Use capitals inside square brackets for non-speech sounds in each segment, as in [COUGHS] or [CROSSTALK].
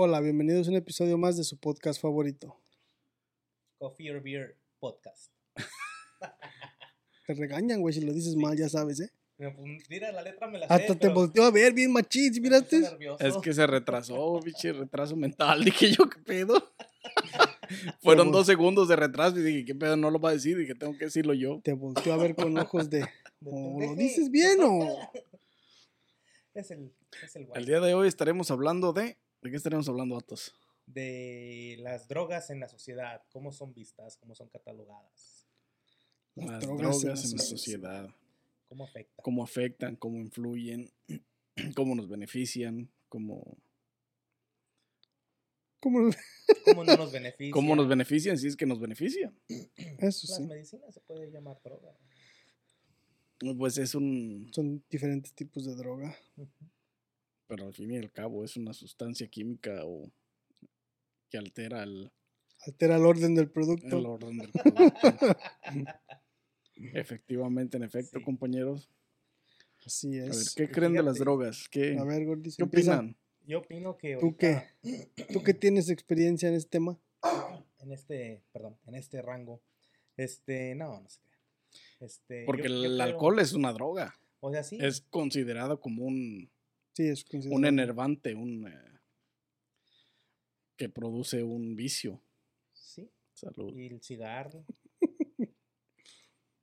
Hola, bienvenidos a un episodio más de su podcast favorito. Coffee or Beer Podcast. Te regañan, güey, si lo dices mal, ya sabes, ¿eh? Pero, pues, Mira, la letra me la sé. Hasta te pero volteó a ver bien machín, ¿sí me miraste? nervioso. Es que se retrasó, [LAUGHS] biche, retraso mental. Dije yo, ¿qué pedo? [LAUGHS] Fueron dos segundos de retraso y dije, ¿qué pedo? No lo va a decir. Dije, tengo que decirlo yo. Te volteó a ver con ojos de... [LAUGHS] De ¿O lo dices bien o...? Es el, es el guay. El día de hoy estaremos hablando de... ¿De qué estaremos hablando, Atos? De las drogas en la sociedad. Cómo son vistas, cómo son catalogadas. Las Las drogas drogas, en la sociedad. sociedad. Cómo afecta. Cómo afectan, cómo influyen, [CLEARS THROAT] cómo nos benefician, cómo, ¿Cómo? [LAUGHS] Cómo no nos beneficia. cómo nos benefician si es que nos benefician. [CLEARS THROAT] Eso Las sí. medicinas se puede llamar droga. Pues es un... Son diferentes tipos de droga. Ujú. Pero al fin y al cabo es una sustancia química o que altera el, Altera el orden del el producto. orden del producto. [LAUGHS] Efectivamente, en efecto, Sí. compañeros. Así A ver, es. ¿qué creen de las drogas? ¿Qué, A ver, Gordis, ¿qué opinan? Yo opino que ¿Tú qué? ¿Tú qué tienes experiencia en este tema? [COUGHS] en este, perdón, en este rango, este, no, no sé qué. Este, Porque yo- yo el creo- alcohol es una droga. O sea, sí. Es considerado como un, Sí, es un enervante, un eh, que produce un vicio. Sí. Salud. Y el cigarro. [LAUGHS]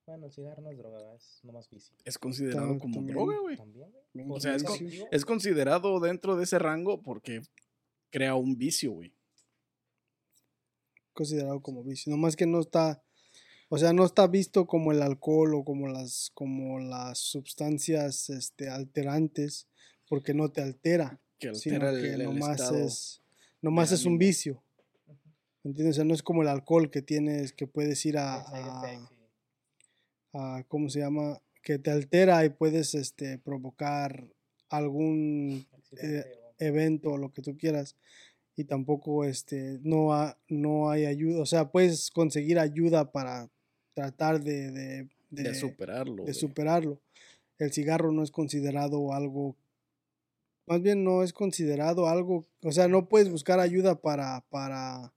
bueno, el cigarro no es droga, ¿verdad? es nomás vicio. Es considerado como también. droga, güey. También, güey. Bien O sea, es, con- Considerado. es considerado dentro de ese rango porque crea un vicio, güey. considerado como vicio. Nomás que no está, o sea, no está visto como el alcohol o como las, como las sustancias este, alterantes, porque no te altera, Que sino altera el, que el nomás estado. es, nomás es un vicio. ¿Entiendes? O sea, no es como el alcohol que tienes, que puedes ir a, El ¿cómo se llama? Que te altera y puedes este, provocar algún o- evento o lo que tú quieras y tampoco este no ha- no hay ayuda o sea puedes conseguir ayuda para tratar de de, de, de- superarlo. de superarlo el cigarro no es considerado algo más bien no es considerado algo o sea no puedes buscar ayuda para para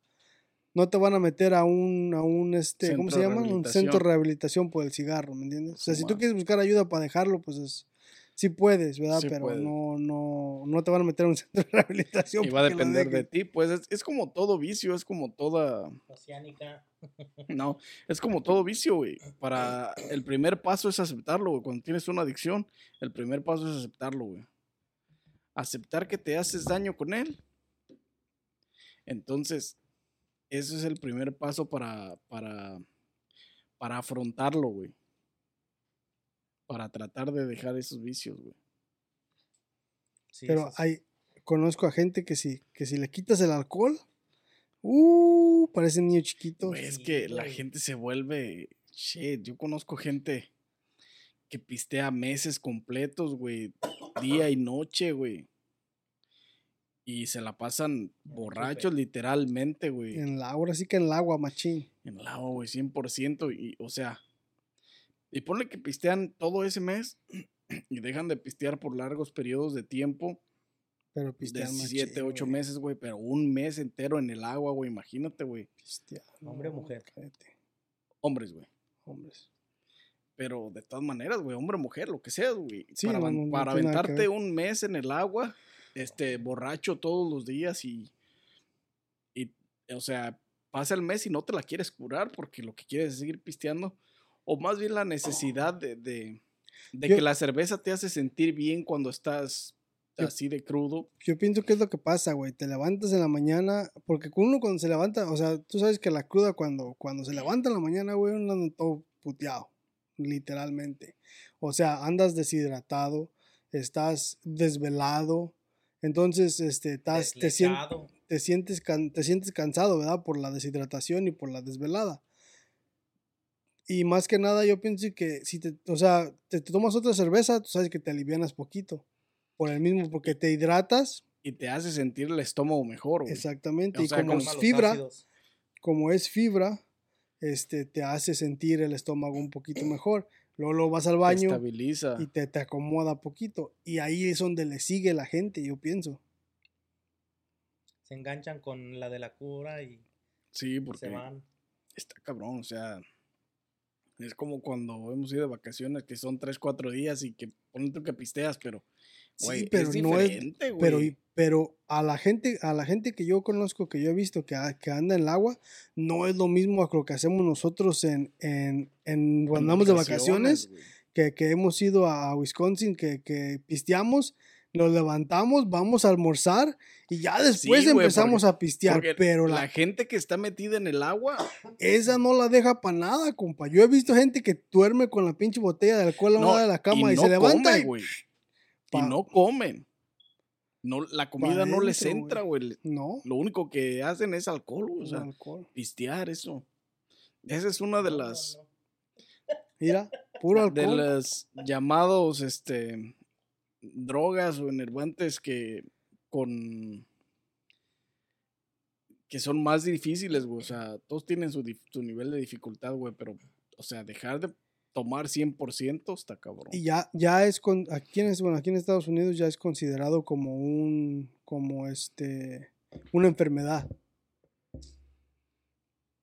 no te van a meter a un a un este cómo se llama un centro de rehabilitación. por el cigarro me entiendes o sea si tú quieres buscar ayuda para dejarlo pues es sí puedes, ¿verdad? Sí Pero no, no, no te van a meter a un [LAUGHS] centro de rehabilitación. Y va a depender de ti. Pues es, es como todo vicio, es como toda. Oceánica. [LAUGHS] No, es como todo vicio, güey. Para el primer paso es aceptarlo, güey. Cuando tienes una adicción, el primer paso es aceptarlo, güey. Aceptar que te haces daño con él. Entonces, ese es el primer paso para, para, para afrontarlo, güey. Para tratar de dejar esos vicios, güey. Sí, Pero hay, conozco a gente que si, que si le quitas el alcohol, uh, parece niño chiquito. Güey, es que la gente se vuelve. Shit, yo conozco gente que pistea meses completos, güey. Día y noche, güey. Y se la pasan borrachos, literalmente, güey. En el agua, sí que en el agua, machín. En el agua, güey, 100%. Y, o sea, y ponle que pistean todo ese mes [CLEARS THROAT] y dejan de pistear por largos periodos de tiempo. Pero De pistean machín. 7, 8 güey. meses, güey. Pero un mes entero en el agua, güey. Imagínate, güey. Pistean, ¿Hombre o mujer? cállate, Hombres, güey. hombres. Pero de todas maneras, güey, hombre o mujer, lo que sea, güey. Sí, para no, no, aventarte un mes en el agua, este, borracho todos los días y, y, o sea, pasa el mes y no te la quieres curar porque lo que quieres es seguir pisteando. O más bien la necesidad de, de, de Yo- que la cerveza te hace sentir bien cuando estás Yo- así de crudo. Yo pienso que es lo que pasa, güey. Te levantas en la mañana, porque uno cuando se levanta, o sea, tú sabes que la cruda cuando, cuando se levanta en la mañana, güey, uno anda todo puteado, literalmente. O sea, andas deshidratado, estás desvelado, Entonces, este, estás- te, sien- te, sientes can- te sientes cansado, ¿verdad? Por la deshidratación y por la desvelada. Y más que nada, yo pienso que si te, o sea, te, te tomas otra cerveza, tú sabes que te alivianas poquito. Por el mismo, porque te hidratas, Y te hace sentir el estómago mejor, güey. exactamente. O y como es fibra, ácidos. como es fibra, este, te hace sentir el estómago un poquito mejor. Luego, luego vas al Te baño estabiliza. y te, te acomoda poquito. Y ahí es donde le sigue la gente, yo pienso. Se enganchan con la de la cura y Sí, porque se van. está cabrón, o sea, es como cuando hemos ido de vacaciones que son 3, 4 días y que ponen tú que pisteas, pero, sí, pero es no es, pero, pero a la gente, a la gente que yo conozco, que yo he visto que, que anda en el agua, no es lo mismo a lo que hacemos nosotros en, en, en cuando andamos de vacaciones, que, que hemos ido a Wisconsin, que, que pisteamos, nos levantamos, vamos a almorzar y ya después Sí, empezamos porque- a pistear. Pero la, la, gente que está metida en el agua, esa no la deja para nada, compa. Yo he visto gente que duerme con la pinche botella de alcohol a no, de la cama y, no se levanta come, y güey. Pa- Y no comen. No, la comida no les entra, güey. no, Lo único que hacen es alcohol, güey. O sea, alcohol. pistear, eso. Esa es una de las. Mira, puro de alcohol. los llamados, este, drogas o enervantes que con que son más difíciles, güey. O sea, todos tienen su, su nivel de dificultad, güey, pero, o sea, dejar de tomar 100% está cabrón. Y ya, ya es con, aquí en, bueno, aquí en Estados Unidos ya es considerado como un, como este, una enfermedad.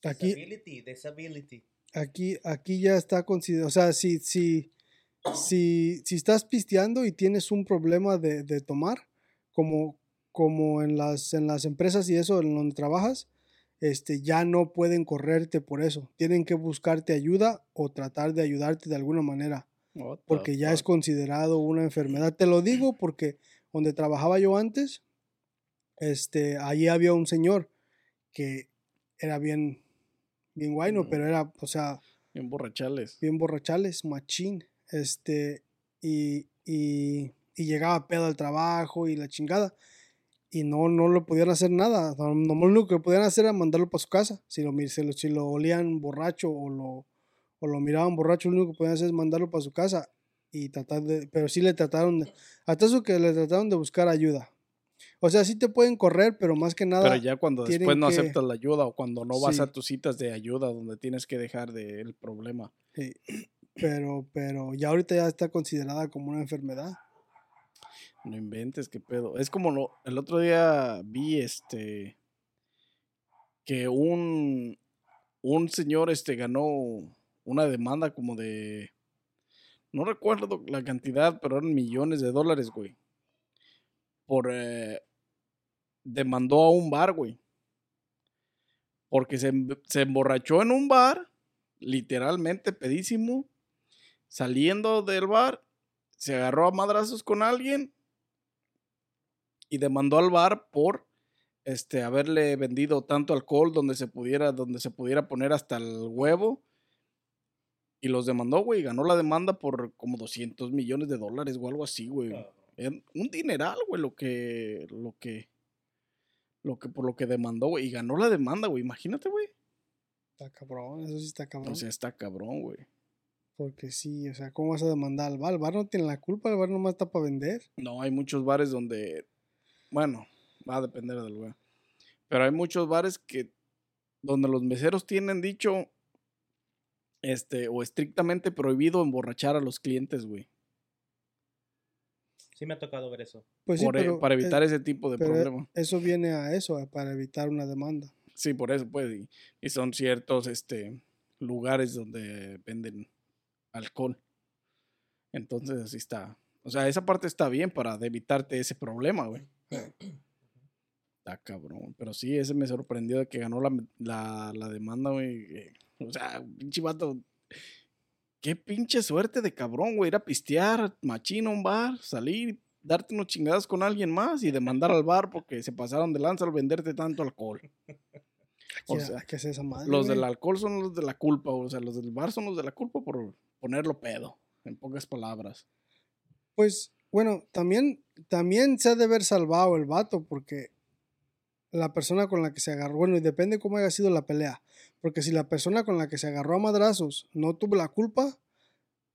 Aquí, Disability, disability. aquí, aquí ya está considerado, o sea, si, si, si, si estás pisteando y tienes un problema de, de tomar, como, como en las, en las empresas y eso, en donde trabajas, este, ya no pueden correrte por eso. Tienen que buscarte ayuda o tratar de ayudarte de alguna manera. What porque ya es considerado una enfermedad. Te lo digo porque donde trabajaba yo antes, este, allí había un señor que era bien, bien guayno, Mm. pero era, o sea, Bien borrachales. bien borrachales, machín, este, y, y, y llegaba pedo al trabajo y la chingada. Y no, no lo podían hacer nada. No, no, lo único que podían hacer era mandarlo para su casa. Si lo, si lo, si lo olían borracho o lo, o lo miraban borracho, lo único que podían hacer es mandarlo para su casa. Y tratar de, pero sí le trataron, de, hasta eso que le trataron de buscar ayuda. O sea, sí te pueden correr, pero más que nada, Pero ya cuando después no que- aceptas la ayuda o cuando no vas a tus citas de ayuda donde tienes que dejar de el problema. sí, pero, pero ya ahorita ya está considerada como una enfermedad. No inventes, qué pedo. Es como lo, el otro día vi este que un un señor este ganó una demanda como de no recuerdo la cantidad, pero eran millones de dólares, güey. Por eh, demandó a un bar, güey. Porque se, se emborrachó en un bar, literalmente pedísimo, saliendo del bar, se agarró a madrazos con alguien y demandó al bar por este haberle vendido tanto alcohol donde se pudiera donde se pudiera poner hasta el huevo y los demandó, güey, ganó la demanda por como 200 millones de dólares o algo así, güey. Un dineral, güey, lo que lo que lo que por lo que demandó, güey, y ganó la demanda, güey. Imagínate, güey. Está cabrón, eso sí está cabrón. O sea, está cabrón, güey. Porque sí, o sea, ¿cómo vas a demandar al bar? El bar no tiene la culpa, el bar nomás está para vender. No, hay muchos bares donde, bueno, va a depender del lugar. Pero hay muchos bares que donde los meseros tienen dicho, este, o estrictamente prohibido emborrachar a los clientes, güey. Sí me ha tocado ver eso. Pues sí, por e- pero, para eh, evitar ese tipo de eh, problema. Eso viene a eso, para evitar una demanda. Sí, por eso, pues. Y, y son ciertos, este, lugares donde venden alcohol. Entonces, así está. O sea, esa parte está bien para evitarte ese problema, güey. Está cabrón. Pero sí, ese me sorprendió de que ganó la, la, la demanda, güey. O sea, pinche vato. Qué pinche suerte de cabrón, güey. Ir a pistear, machino a un bar, salir, darte unos chingadas con alguien más y demandar al bar porque se pasaron de lanza al venderte tanto alcohol. O Hay que- sea, que hacer esa madre. Los güey. del alcohol son los de la culpa, o sea, los del bar son los de la culpa por ponerlo pedo, en pocas palabras. Pues Bueno, también, también se ha de haber salvado el vato porque la persona con la que se agarró, bueno, y depende cómo haya sido la pelea. Porque si la persona con la que se agarró a madrazos no tuvo la culpa,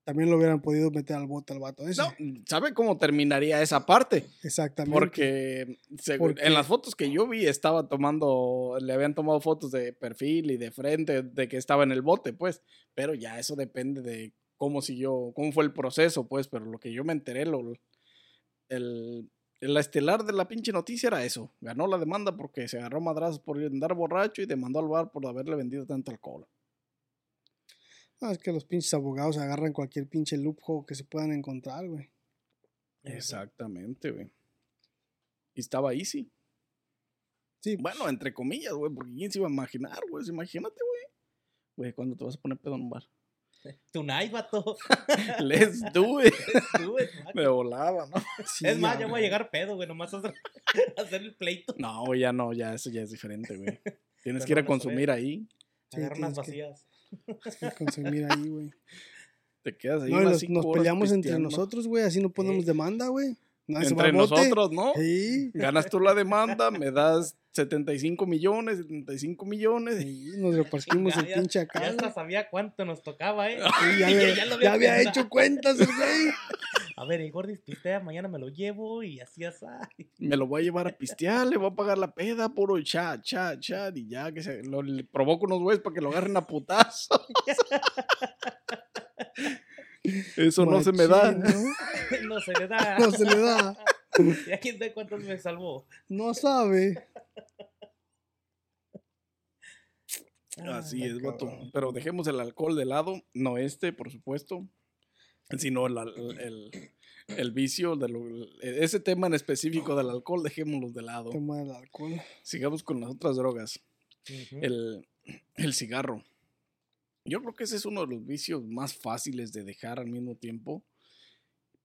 también lo hubieran podido meter al bote al vato ese. No, ¿sabe cómo terminaría esa parte? Exactamente. Porque, según- en las fotos que yo vi estaba tomando, le habían tomado fotos de perfil y de frente de que estaba en el bote, pues. Pero ya eso depende de cómo siguió, cómo fue el proceso, pues. Pero lo que yo me enteré, lo, el, la estelar de la pinche noticia era eso. Ganó la demanda porque se agarró madrazos por andar borracho y demandó al bar por haberle vendido tanto alcohol. Ah, es que los pinches abogados agarran cualquier pinche loophole que se puedan encontrar, güey. Exactamente, güey. Y estaba easy. Sí, Bueno, entre comillas, güey, porque quién se iba a imaginar, güey. Imagínate, güey. Güey, ¿cuándo te vas a poner pedo en un bar? [LAUGHS] Tonight, vato. [LAUGHS] Let's do it. Tú, es más. Me volaba, ¿no? sí, Es más, ya, voy a llegar pedo, güey. Nomás hacer, [LAUGHS] hacer el pleito. No, ya no, ya eso ya es diferente, güey. Tienes Pero que ir a consumir ahí. Sí, Agarrar unas tienes que- vacías. Que consumir ahí, güey. Te quedas ahí No, unas los- nos peleamos entre nosotros, güey, así no ponemos demanda, güey. Entre nosotros, ¿no? Sí, Ganas tú la demanda, me das 75 millones, 75 millones. sí, nos repartimos el Ya- pinche Ya acá. hasta güey. sabía cuánto nos tocaba, ¿eh? Sí, ya, [LAUGHS] había- Ya ya pensado. hecho cuentas el güey. A ver, el Gordis pistea, mañana me lo llevo y así así. Me lo voy a llevar a pistear, le voy a pagar la peda, puro chat, chat, chat, y ya que se lo, le provoco unos güeyes para que lo agarren a putazo. [LAUGHS] Eso no se me da. [LAUGHS] No se le da. No se le da. [LAUGHS] Ya quién sabe cuántos me salvó. No sabe. Así Ah, es, vato. Pero dejemos el alcohol de lado, no este, por supuesto, sino el, al- el, el vicio, de lo- ese tema en específico del alcohol, dejémoslo de lado. Tema del alcohol. Sigamos con las otras drogas. El, el cigarro. Yo creo que ese es uno de los vicios más fáciles de dejar al mismo tiempo.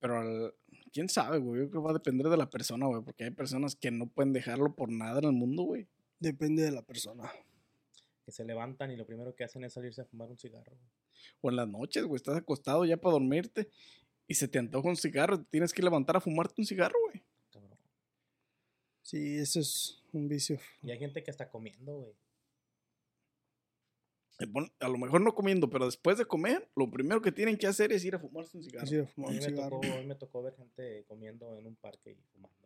Pero al- quién sabe, güey. Yo creo que va a depender de la persona, güey. Porque hay personas que no pueden dejarlo por nada en el mundo, güey. Depende de la persona. Que se levantan y lo primero que hacen es salirse a fumar un cigarro. O en las noches, güey. Estás acostado ya para dormirte. Y se te antoja un cigarro. Te tienes que levantar a fumarte un cigarro, güey. Cabrón. Sí, eso es un vicio. Y hay gente que está comiendo, güey. A lo mejor no comiendo, pero después de comer, lo primero que tienen que hacer es ir a fumarse un cigarro. A fumar mí un me cigarro. tocó, hoy me tocó ver gente comiendo en un parque y fumando.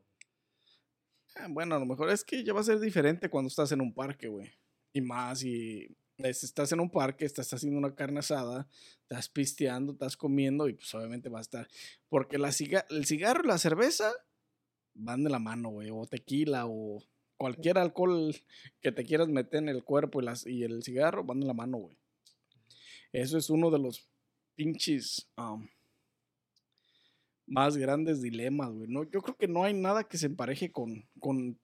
Ah, Bueno, a lo mejor es que ya va a ser diferente cuando estás en un parque, güey. Y más si es- estás en un parque, estás haciendo una carne asada, estás pisteando, estás comiendo y pues obviamente va a estar. Porque la ciga- el cigarro y la cerveza van de la mano, güey. O tequila o cualquier alcohol que te quieras meter en el cuerpo y, las, y el cigarro van de la mano, güey. Eso es uno de los pinches um, más grandes dilemas, güey. No, yo creo que no hay nada que se empareje con, con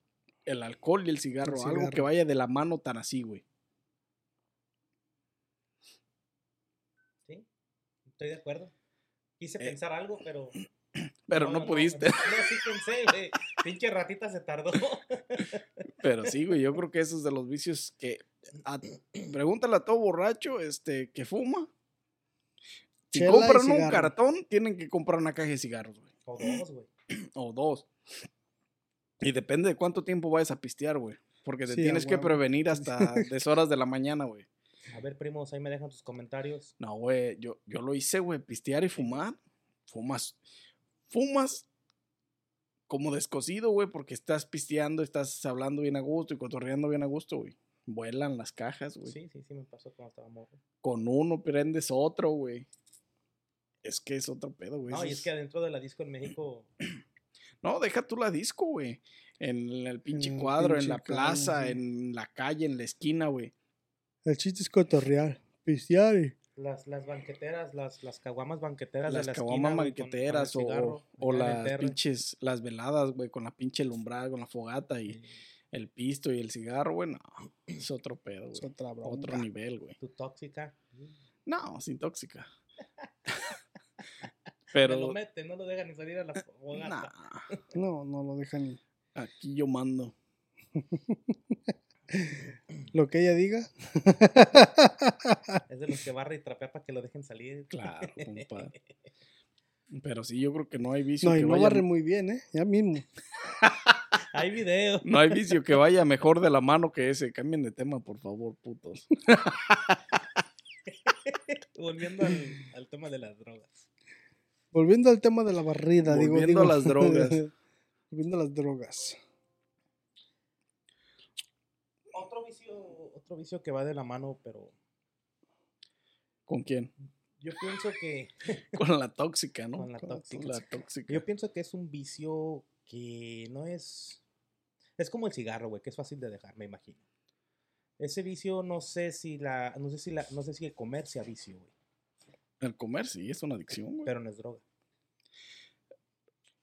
el alcohol y el cigarro, Algo que vaya de la mano tan así, güey. ¿Sí? Estoy de acuerdo. Quise Eh, pensar algo, pero. Pero no, pudiste. No, sí pensé, [LAUGHS] güey. Pinche ratita se tardó. [LAUGHS] Pero sí, güey, yo creo que esos de los vicios que... a- pregúntale a todo borracho este, que fuma. Si Chela compran un cartón, tienen que comprar una caja de cigarros, güey. O dos, güey. [CLEARS THROAT] O dos. Y depende de cuánto tiempo vayas a pistear, güey. Porque te Sí, tienes que prevenir hasta [LAUGHS] deshoras de la mañana, güey. A ver, primos, ahí me dejan tus comentarios. No, güey, yo, yo lo hice, güey, pistear y fumar. Fumas, fumas como descosido, güey, porque estás pisteando, estás hablando bien a gusto y cotorreando bien a gusto, güey. Vuelan las cajas, güey. Sí, sí, sí, me pasó cuando estaba morro. Con uno prendes otro, güey. Es que es otro pedo, güey. No, eso y es es- que adentro de la disco en México. [CLEARS THROAT] No, deja tú la disco, güey. En el pinche En cuadro, en la plaza, sí. en la calle, en la esquina, güey. El chiste es cotorrear. Pistear y... Las, las banqueteras, las, las caguamas banqueteras Las de la caguamas esquina, güey, con- con el manqueteras o, o las pinches, las veladas, güey, con la pinche lumbrada, con la fogata y Sí. el pisto y el cigarro, güey, no. Es otro pedo, Es güey. otra bronca. Otro nivel, güey. Tu tóxica. No, sin tóxica. [LAUGHS] [LAUGHS] Me lo Pero, mete, no lo deja ni salir a la fogata. nah, No, no lo dejan ni... aquí yo mando. [LAUGHS] Lo que ella diga. Es de los que barra y trapea para que lo dejen salir. Claro, compadre. [LAUGHS] Pero sí, yo creo que no hay vicio No, y que no vaya... barre muy bien, ¿eh? Ya mismo. Hay video. No hay vicio que vaya mejor de la mano que ese. Cambien de tema, por favor, putos. [LAUGHS] Volviendo al, al tema de las drogas. Volviendo al tema de la barrida, digo. Volviendo a digo- las drogas. [LAUGHS] Volviendo a las drogas. Otro vicio, otro vicio que va de la mano, pero ¿Con quién? yo pienso que [LAUGHS] Con la tóxica, ¿no? Con la tóxica. La tóxica. yo pienso que es un vicio que no es es como el cigarro, güey, que es fácil de dejar, me imagino. Ese vicio no sé si la no sé si la no sé si el comer sea vicio, güey, El comer sí es una adicción, güey. pero no es droga.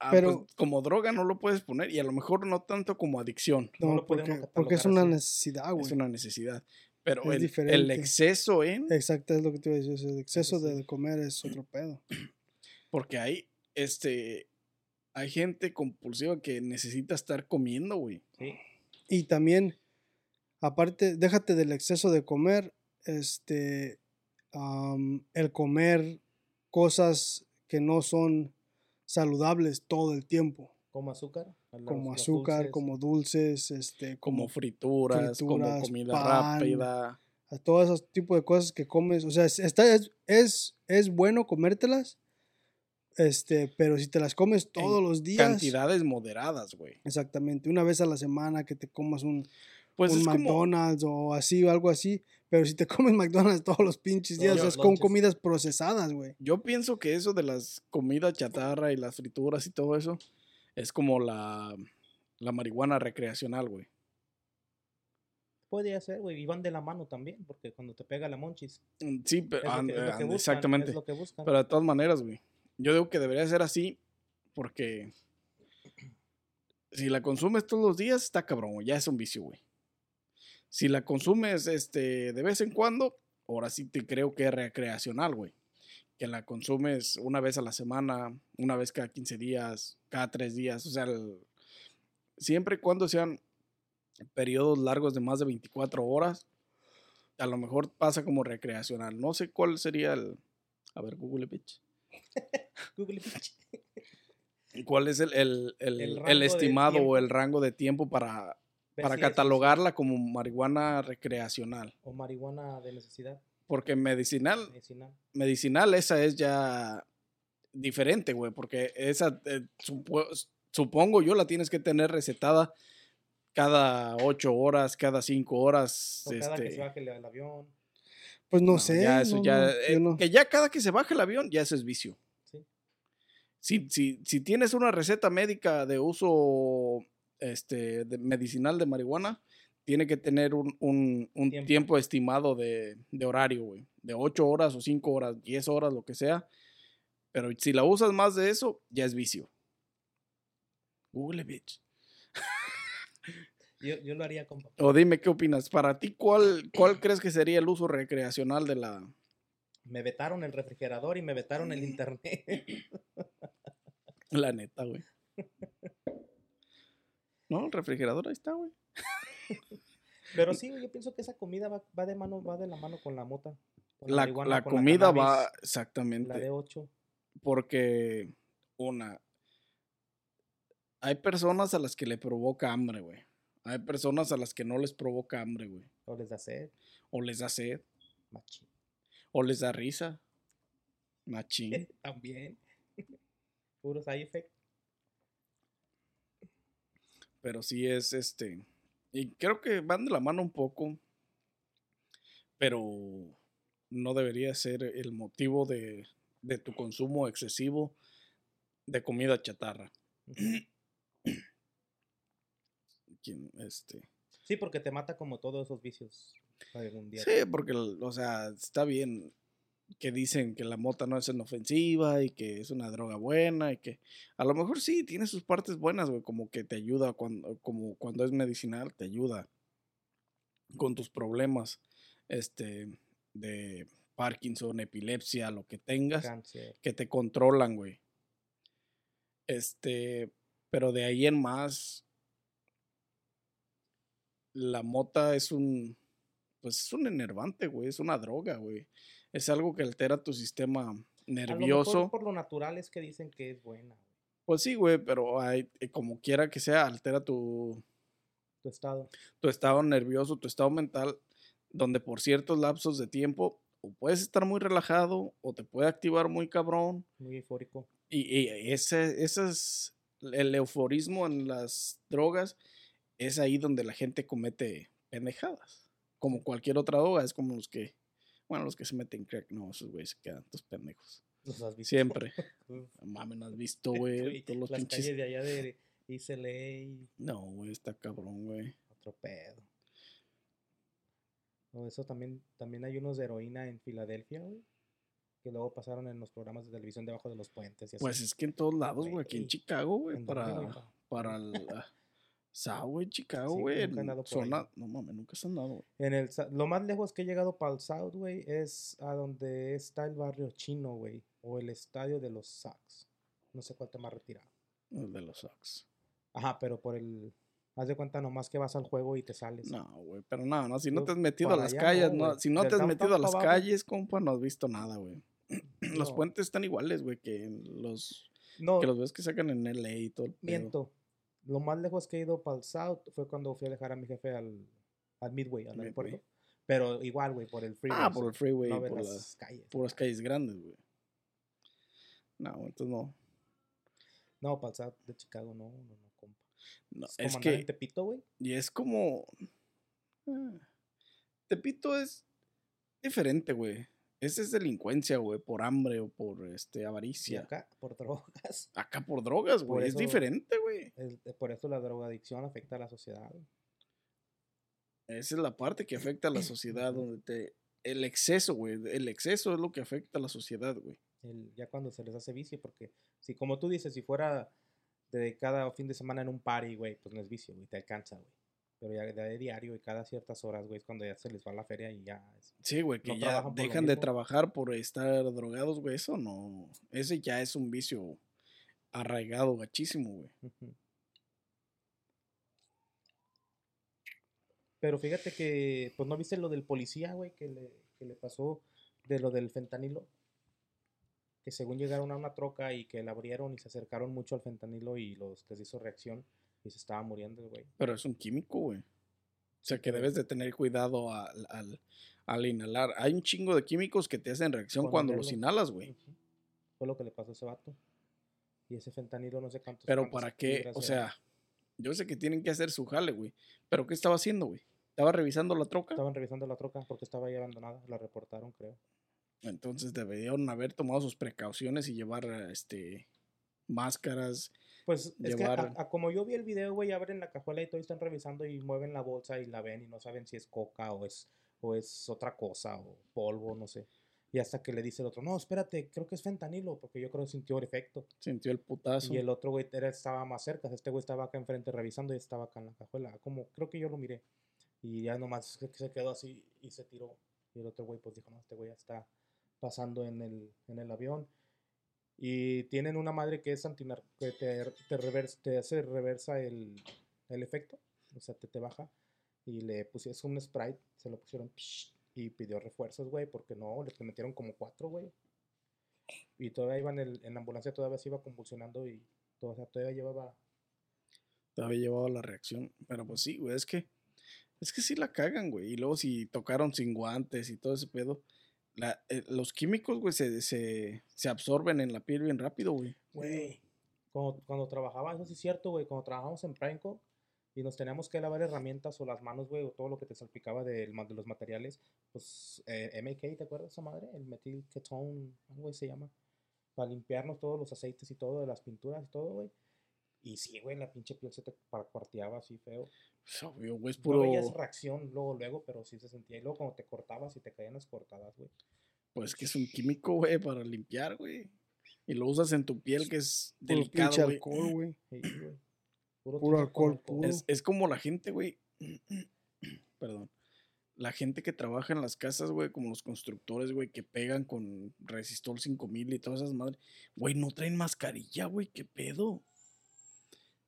Ah, pero- pues, como droga no lo puedes poner y a lo mejor no tanto como adicción. No No, lo podemos porque, porque es una así. necesidad, güey. Es una necesidad. Pero Es el, exceso en... Exacto, es lo que te iba a decir. El exceso sí. de comer es otro pedo. [CLEARS THROAT] Porque hay, este... Hay gente compulsiva que necesita estar comiendo, güey. Sí. Y también, aparte, déjate del exceso de comer, este, el comer cosas que no son saludables todo el tiempo, Como azúcar, como azúcar, dulces, como dulces, este, Como como frituras, como comida pan, rápida. a todos esos tipos de cosas que comes, o sea, es, está, es, es, es bueno comértelas, este, pero si te las comes todos los días, Cantidades moderadas, güey. exactamente, una vez a la semana que te comas un, Pues un como... McDonald's o así o algo así. Pero si te comes McDonald's todos los pinches días, es con comidas procesadas, güey. Yo pienso que eso de las comidas chatarra y las frituras y todo eso es como la, la marihuana recreacional, güey. Podría ser, güey, y van de la mano también, porque cuando te pega la monchis, Mm, Sí, es pero, lo que, es lo que buscan, exactamente. es lo que buscan. Pero de todas maneras, güey. Yo digo que debería ser así porque si la consumes todos los días, está cabrón, güey, ya es un vicio, güey. Si la consumes este, de vez en cuando, ahora sí te creo que es recreacional, güey. Que la consumes una vez a la semana, una vez cada 15 días, cada 3 días, o sea, el- siempre y cuando sean periodos largos de más de 24 horas, a lo mejor pasa como recreacional. No sé cuál sería el... A ver, Google Pitch. [LAUGHS] Google Pitch. ¿Cuál es el, el, el- El estimado o el rango de tiempo para, para si es vicio catalogarla como marihuana recreacional? O marihuana de necesidad Porque medicinal, medicinal. medicinal esa es ya diferente, güey, porque esa, eh, supo- supongo yo, la tienes que tener recetada cada ocho horas, cada cinco horas. O cada que este, se baje el, el avión. Pues no, no, sé. ya eso no, ya, no, eh, que ya cada que se baja el avión, ya eso es vicio. Sí. Si, si, si tienes una receta médica de uso este, de medicinal de marihuana, tiene que tener un, un- un Tiempo. tiempo. estimado de, de horario, güey. De 8 horas o 5 horas, 10 horas, lo que sea. Pero si la usas más de eso, ya es vicio. Google, bitch. Yo, yo lo haría con papá. O dime qué opinas. Para ti, ¿cuál, ¿cuál crees que sería el uso recreacional de la... Me vetaron el refrigerador y me vetaron el internet. La neta, güey. [LAUGHS] No, el refrigerador ahí está, güey. [LAUGHS] Pero sí, yo pienso que esa comida va, va de mano, va de la mano con la mota. con La, la con comida va La exactamente. de 8. Porque, una, hay personas a las que le provoca hambre, güey. Hay personas a las que no les provoca hambre, güey. O les da sed. O les da sed, Machín. o les da risa. Machín. [LAUGHS] También. [LAUGHS] Puro side effect. Pero sí es este. Y creo que van de la mano un poco. Pero no debería ser el motivo de, de tu consumo excesivo de comida chatarra. [CLEARS THROAT] Este. Sí, porque te mata como todos esos vicios algún día. Sí, porque, o sea, está bien que dicen que la mota no es inofensiva y que es una droga buena y que a lo mejor sí tiene sus partes buenas, güey, como que te ayuda cuando, como cuando es medicinal, te ayuda con tus problemas, este, de Parkinson, epilepsia, lo que tengas, Cáncer. que te controlan, güey. Este, pero de ahí en más, la mota es un, pues es un enervante, güey, es una droga, güey. Es algo que altera tu sistema A lo mejor nervioso. por lo natural es que dicen que es buena, Pues sí, güey, pero hay, eh, como quiera que sea, altera tu, tu estado. tu estado nervioso, tu estado mental, donde por ciertos lapsos de tiempo o puedes estar muy relajado o te puede activar muy cabrón. Muy eufórico. Y, y ese, ese es el euforismo en las drogas, es ahí donde la gente comete pendejadas. Como cualquier otra droga, es como los que, bueno, los que se meten crack, no, esos güeyes se quedan todos pendejos. ¿Los has visto? Siempre. [LAUGHS] No mames, ¿no has visto, güey? Todos los Las pinches. calles de allá de East LA, No, güey, está cabrón, güey. otro pedo. O eso también, también hay unos de heroína en Filadelfia, güey. Que luego pasaron en los programas de televisión debajo de los puentes y así. Pues es que en todos lados, güey, aquí en Chicago, güey, ¿en dónde, para, [LAUGHS] para el Sao, güey, Chicago, Sí, güey, nunca he en andado por ahí. zona, no mames, nunca se han dado, güey. En el, sa- lo más lejos que he llegado para el South, güey, es a donde está el barrio chino, güey. O el estadio de los Sox. No sé cuál está más retirado. El de los Sox. Ajá, pero por el... Haz de cuenta nomás que vas al juego y te sales. No, güey, pero no, no, si no te has metido a las calles, no, si no te has metido a las abajo. calles, compa, no has visto nada, güey. [CLEARS THROAT] Los puentes están iguales, güey, que los No, que los ves que sacan en LA y todo el pedo. Lo más lejos que he ido para el South fue cuando fui a dejar a mi jefe al, al Midway, al Midway. aeropuerto. Pero igual, güey, por el freeway. Ah, por el freeway, no por las las calles. puras calles grandes, güey. No, entonces no. No, para el South de Chicago, no, no, no, compa. no Es, es como andar en que Tepito, güey. y es como ah, Tepito es diferente, güey. Esa es delincuencia, güey, por hambre o por este Y avaricia. acá, por [LAUGHS] drogas. Acá por drogas, güey, es diferente, güey. Es- eh, por eso la drogadicción afecta a la sociedad. Esa es la parte que afecta a la sociedad, donde te... El exceso, güey. El exceso es lo que afecta a la sociedad, güey. Ya cuando se les hace vicio, porque si como tú dices, si fuera de cada fin de semana en un party, güey, pues no es vicio, güey, te alcanza, güey. Pero ya de diario y cada ciertas horas, güey, es cuando ya se les va la feria y ya Sí, güey, que No ya dejan de trabajar por estar drogados, güey. Eso no. Ese ya es un vicio arraigado, gachísimo, güey. Pero fíjate que, pues no viste lo del policía, güey, que le, que le pasó de lo del fentanilo. Que según llegaron a una troca y que la abrieron y se acercaron mucho al fentanilo y los les hizo reacción y se estaba muriendo el güey. Pero es un químico, güey. O sea, que debes de tener cuidado al, al, al inhalar. Hay un chingo de químicos que te hacen reacción cuando los inhalas, güey. Fue lo que le pasó a ese vato. Y ese fentanilo no sé cuántos. Pero para qué, o sea, yo sé que tienen que hacer su jale, güey. Pero ¿qué estaba haciendo, güey? Estaba revisando la troca. Estaban revisando la troca porque estaba ahí abandonada. La reportaron, creo. Entonces deberían haber tomado sus precauciones y llevar este máscaras. Pues es que a- como yo vi el video, güey, abren la cajuela y todos están revisando y mueven la bolsa y la ven y no saben si es coca o es, o es otra cosa o polvo, no sé. Y hasta que le dice el otro, no, espérate, creo que es fentanilo, porque yo creo que sintió el efecto. Sintió el putazo. Y el otro güey era- estaba más cerca, este güey estaba acá enfrente revisando y estaba acá en la cajuela. Como creo que yo lo miré. Y ya nomás se quedó así y se tiró. Y el otro güey pues dijo, no, este güey ya está pasando en el, en el avión. Y tienen una madre que es antinar que te, te, revers- te hace reversa el, el efecto. O sea, te, te baja. Y le pusieron un Sprite, se lo pusieron y pidió refuerzos, güey, porque no, le metieron como cuatro, güey. Y todavía iba en, en la ambulancia, todavía se iba convulsionando y todo, o sea, todavía llevaba. Te había llevado la reacción. Pero pues sí, güey, es que. Es que sí la cagan, güey. Y luego si tocaron sin guantes y todo ese pedo. La- eh, los químicos, güey, se, se, se absorben en la piel bien rápido, güey. Güey. Cuando, cuando trabajaba, eso sí es cierto, güey, cuando trabajamos en Primeco y nos teníamos que lavar herramientas o las manos, güey, o todo lo que te salpicaba ma- de los materiales, pues eh, MK, ¿te acuerdas de esa madre? El metil ketone, algo se llama. Para limpiarnos todos los aceites y todo, de las pinturas y todo, güey. Y sí, güey, la pinche piel se te cuarteaba así feo. Pues, obvio, güey, es No puro. veías reacción luego, luego, pero sí se sentía. Y luego cuando te cortabas y te caían las cortadas, güey. Pues que es un químico, güey, para limpiar, güey. Y lo usas en tu piel, que es Puro delicado, pinche güey. alcohol, güey. Sí. Puro alcohol puro. Es, es como la gente, güey. [CLEARS THROAT] Perdón. La gente que trabaja en las casas, güey, como los constructores, güey, que pegan con resistor 5000 y todas esas madres. Güey, no traen mascarilla, güey, qué pedo.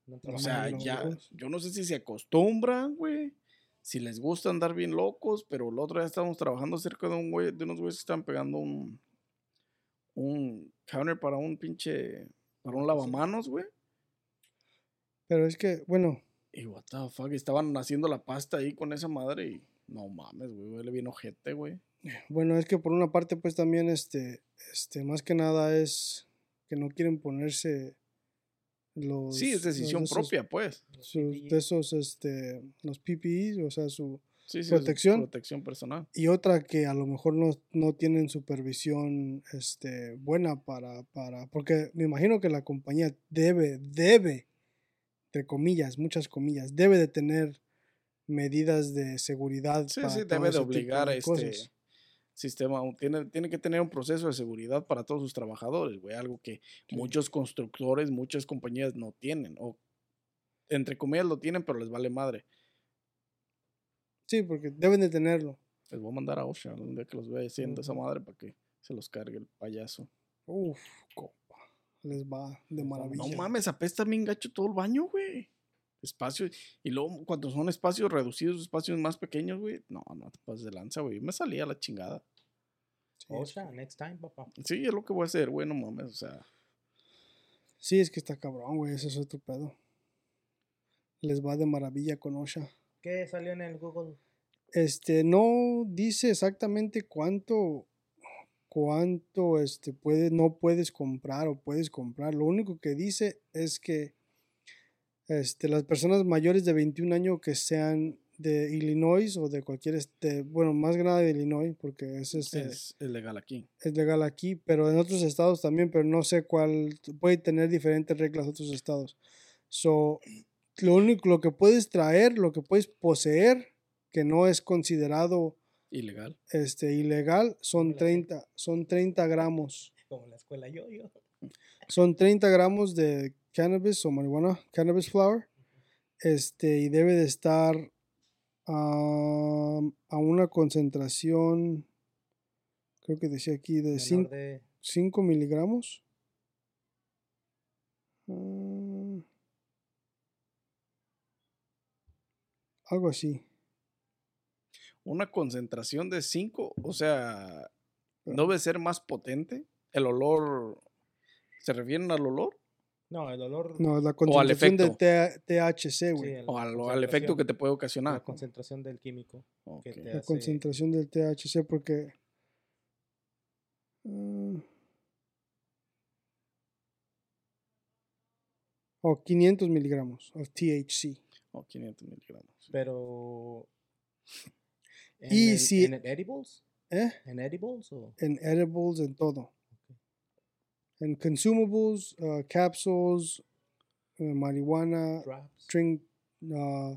No O sea, ya, yo no sé si se acostumbran, güey. Si les gusta andar bien locos, pero el otro día estábamos trabajando cerca de un güey, de unos güeyes que estaban pegando un, un counter para un pinche, para un lavamanos, güey. Pero es que, bueno, Y what the fuck, estaban haciendo la pasta ahí con esa madre y no mames, güey, huele bien ojete, güey. bueno, es que por una parte, pues también, este, este, más que nada es que no quieren ponerse los. Sí, es los decisión esos- propia, pues. Sus- de esos, este, los PPE, o sea, su. Sí, sí, es Protección. Protección personal. Y otra que a lo mejor no, no tienen supervisión este, buena para, para, porque me imagino que la compañía debe, debe, entre comillas, muchas comillas, debe de tener medidas de seguridad. Sí, para sí, debe de obligar a este. Sistema, tiene, tiene que tener un proceso de seguridad para todos sus trabajadores, güey, algo que muchos constructores, muchas compañías no tienen, o entre comillas lo tienen, pero les vale madre. Sí, porque deben de tenerlo. Les voy a mandar a OSHA un día que los vea haciendo esa Ujú. madre para que se los cargue el payaso. Uf, copa. Les va de maravilla. No mames, apesta bien gacho todo el baño, güey. Espacio. Y luego, cuando son espacios reducidos, espacios más pequeños, güey. No, no te pases de lanza, güey. Me salía la chingada. Sí, O es- sea, next time, papá. Sí, es lo que voy a hacer, güey. No mames, o sea. Sí, es que está cabrón, güey. Ese es otro pedo. Les va de maravilla con OSHA. ¿Qué salió en el Google? Este, no dice exactamente cuánto, cuánto, este, puede, no puedes comprar o puedes comprar. Lo único que dice es que, este, las personas mayores de 21 años que sean de Illinois o de cualquier, este, bueno, más que nada de Illinois, porque es, este, Es, es legal aquí. es legal aquí, pero en otros estados también, pero no sé cuál, puede tener diferentes reglas otros estados. So, lo único, lo que puedes traer, lo que puedes poseer, que no es considerado Ilegal. este, ilegal, son Hola, sí. 30, son 30 gramos. Como la escuela yo, yo. Son 30 gramos de cannabis o marihuana, cannabis flower, este, y debe de estar a una concentración, creo que decía aquí, de Menor 5 de 5 miligramos. Mm. algo así. Una concentración de 5, o sea, ¿no debe ser más potente? El olor. ¿Se refieren al olor? No, el olor. No, la concentración de efecto. T- THC, güey. ¿O la al, o al efecto que te puede La ocasionar? concentración del químico. que Ok. te la hace- concentración del THC porque mm, o 500 miligramos of THC O 500 miligramos. sí. Pero. ¿En Y el- si- ¿En edibles? ¿eh? ¿En edibles o.? en edibles en todo en consumables uh, capsules uh, marihuana Drops? drink uh,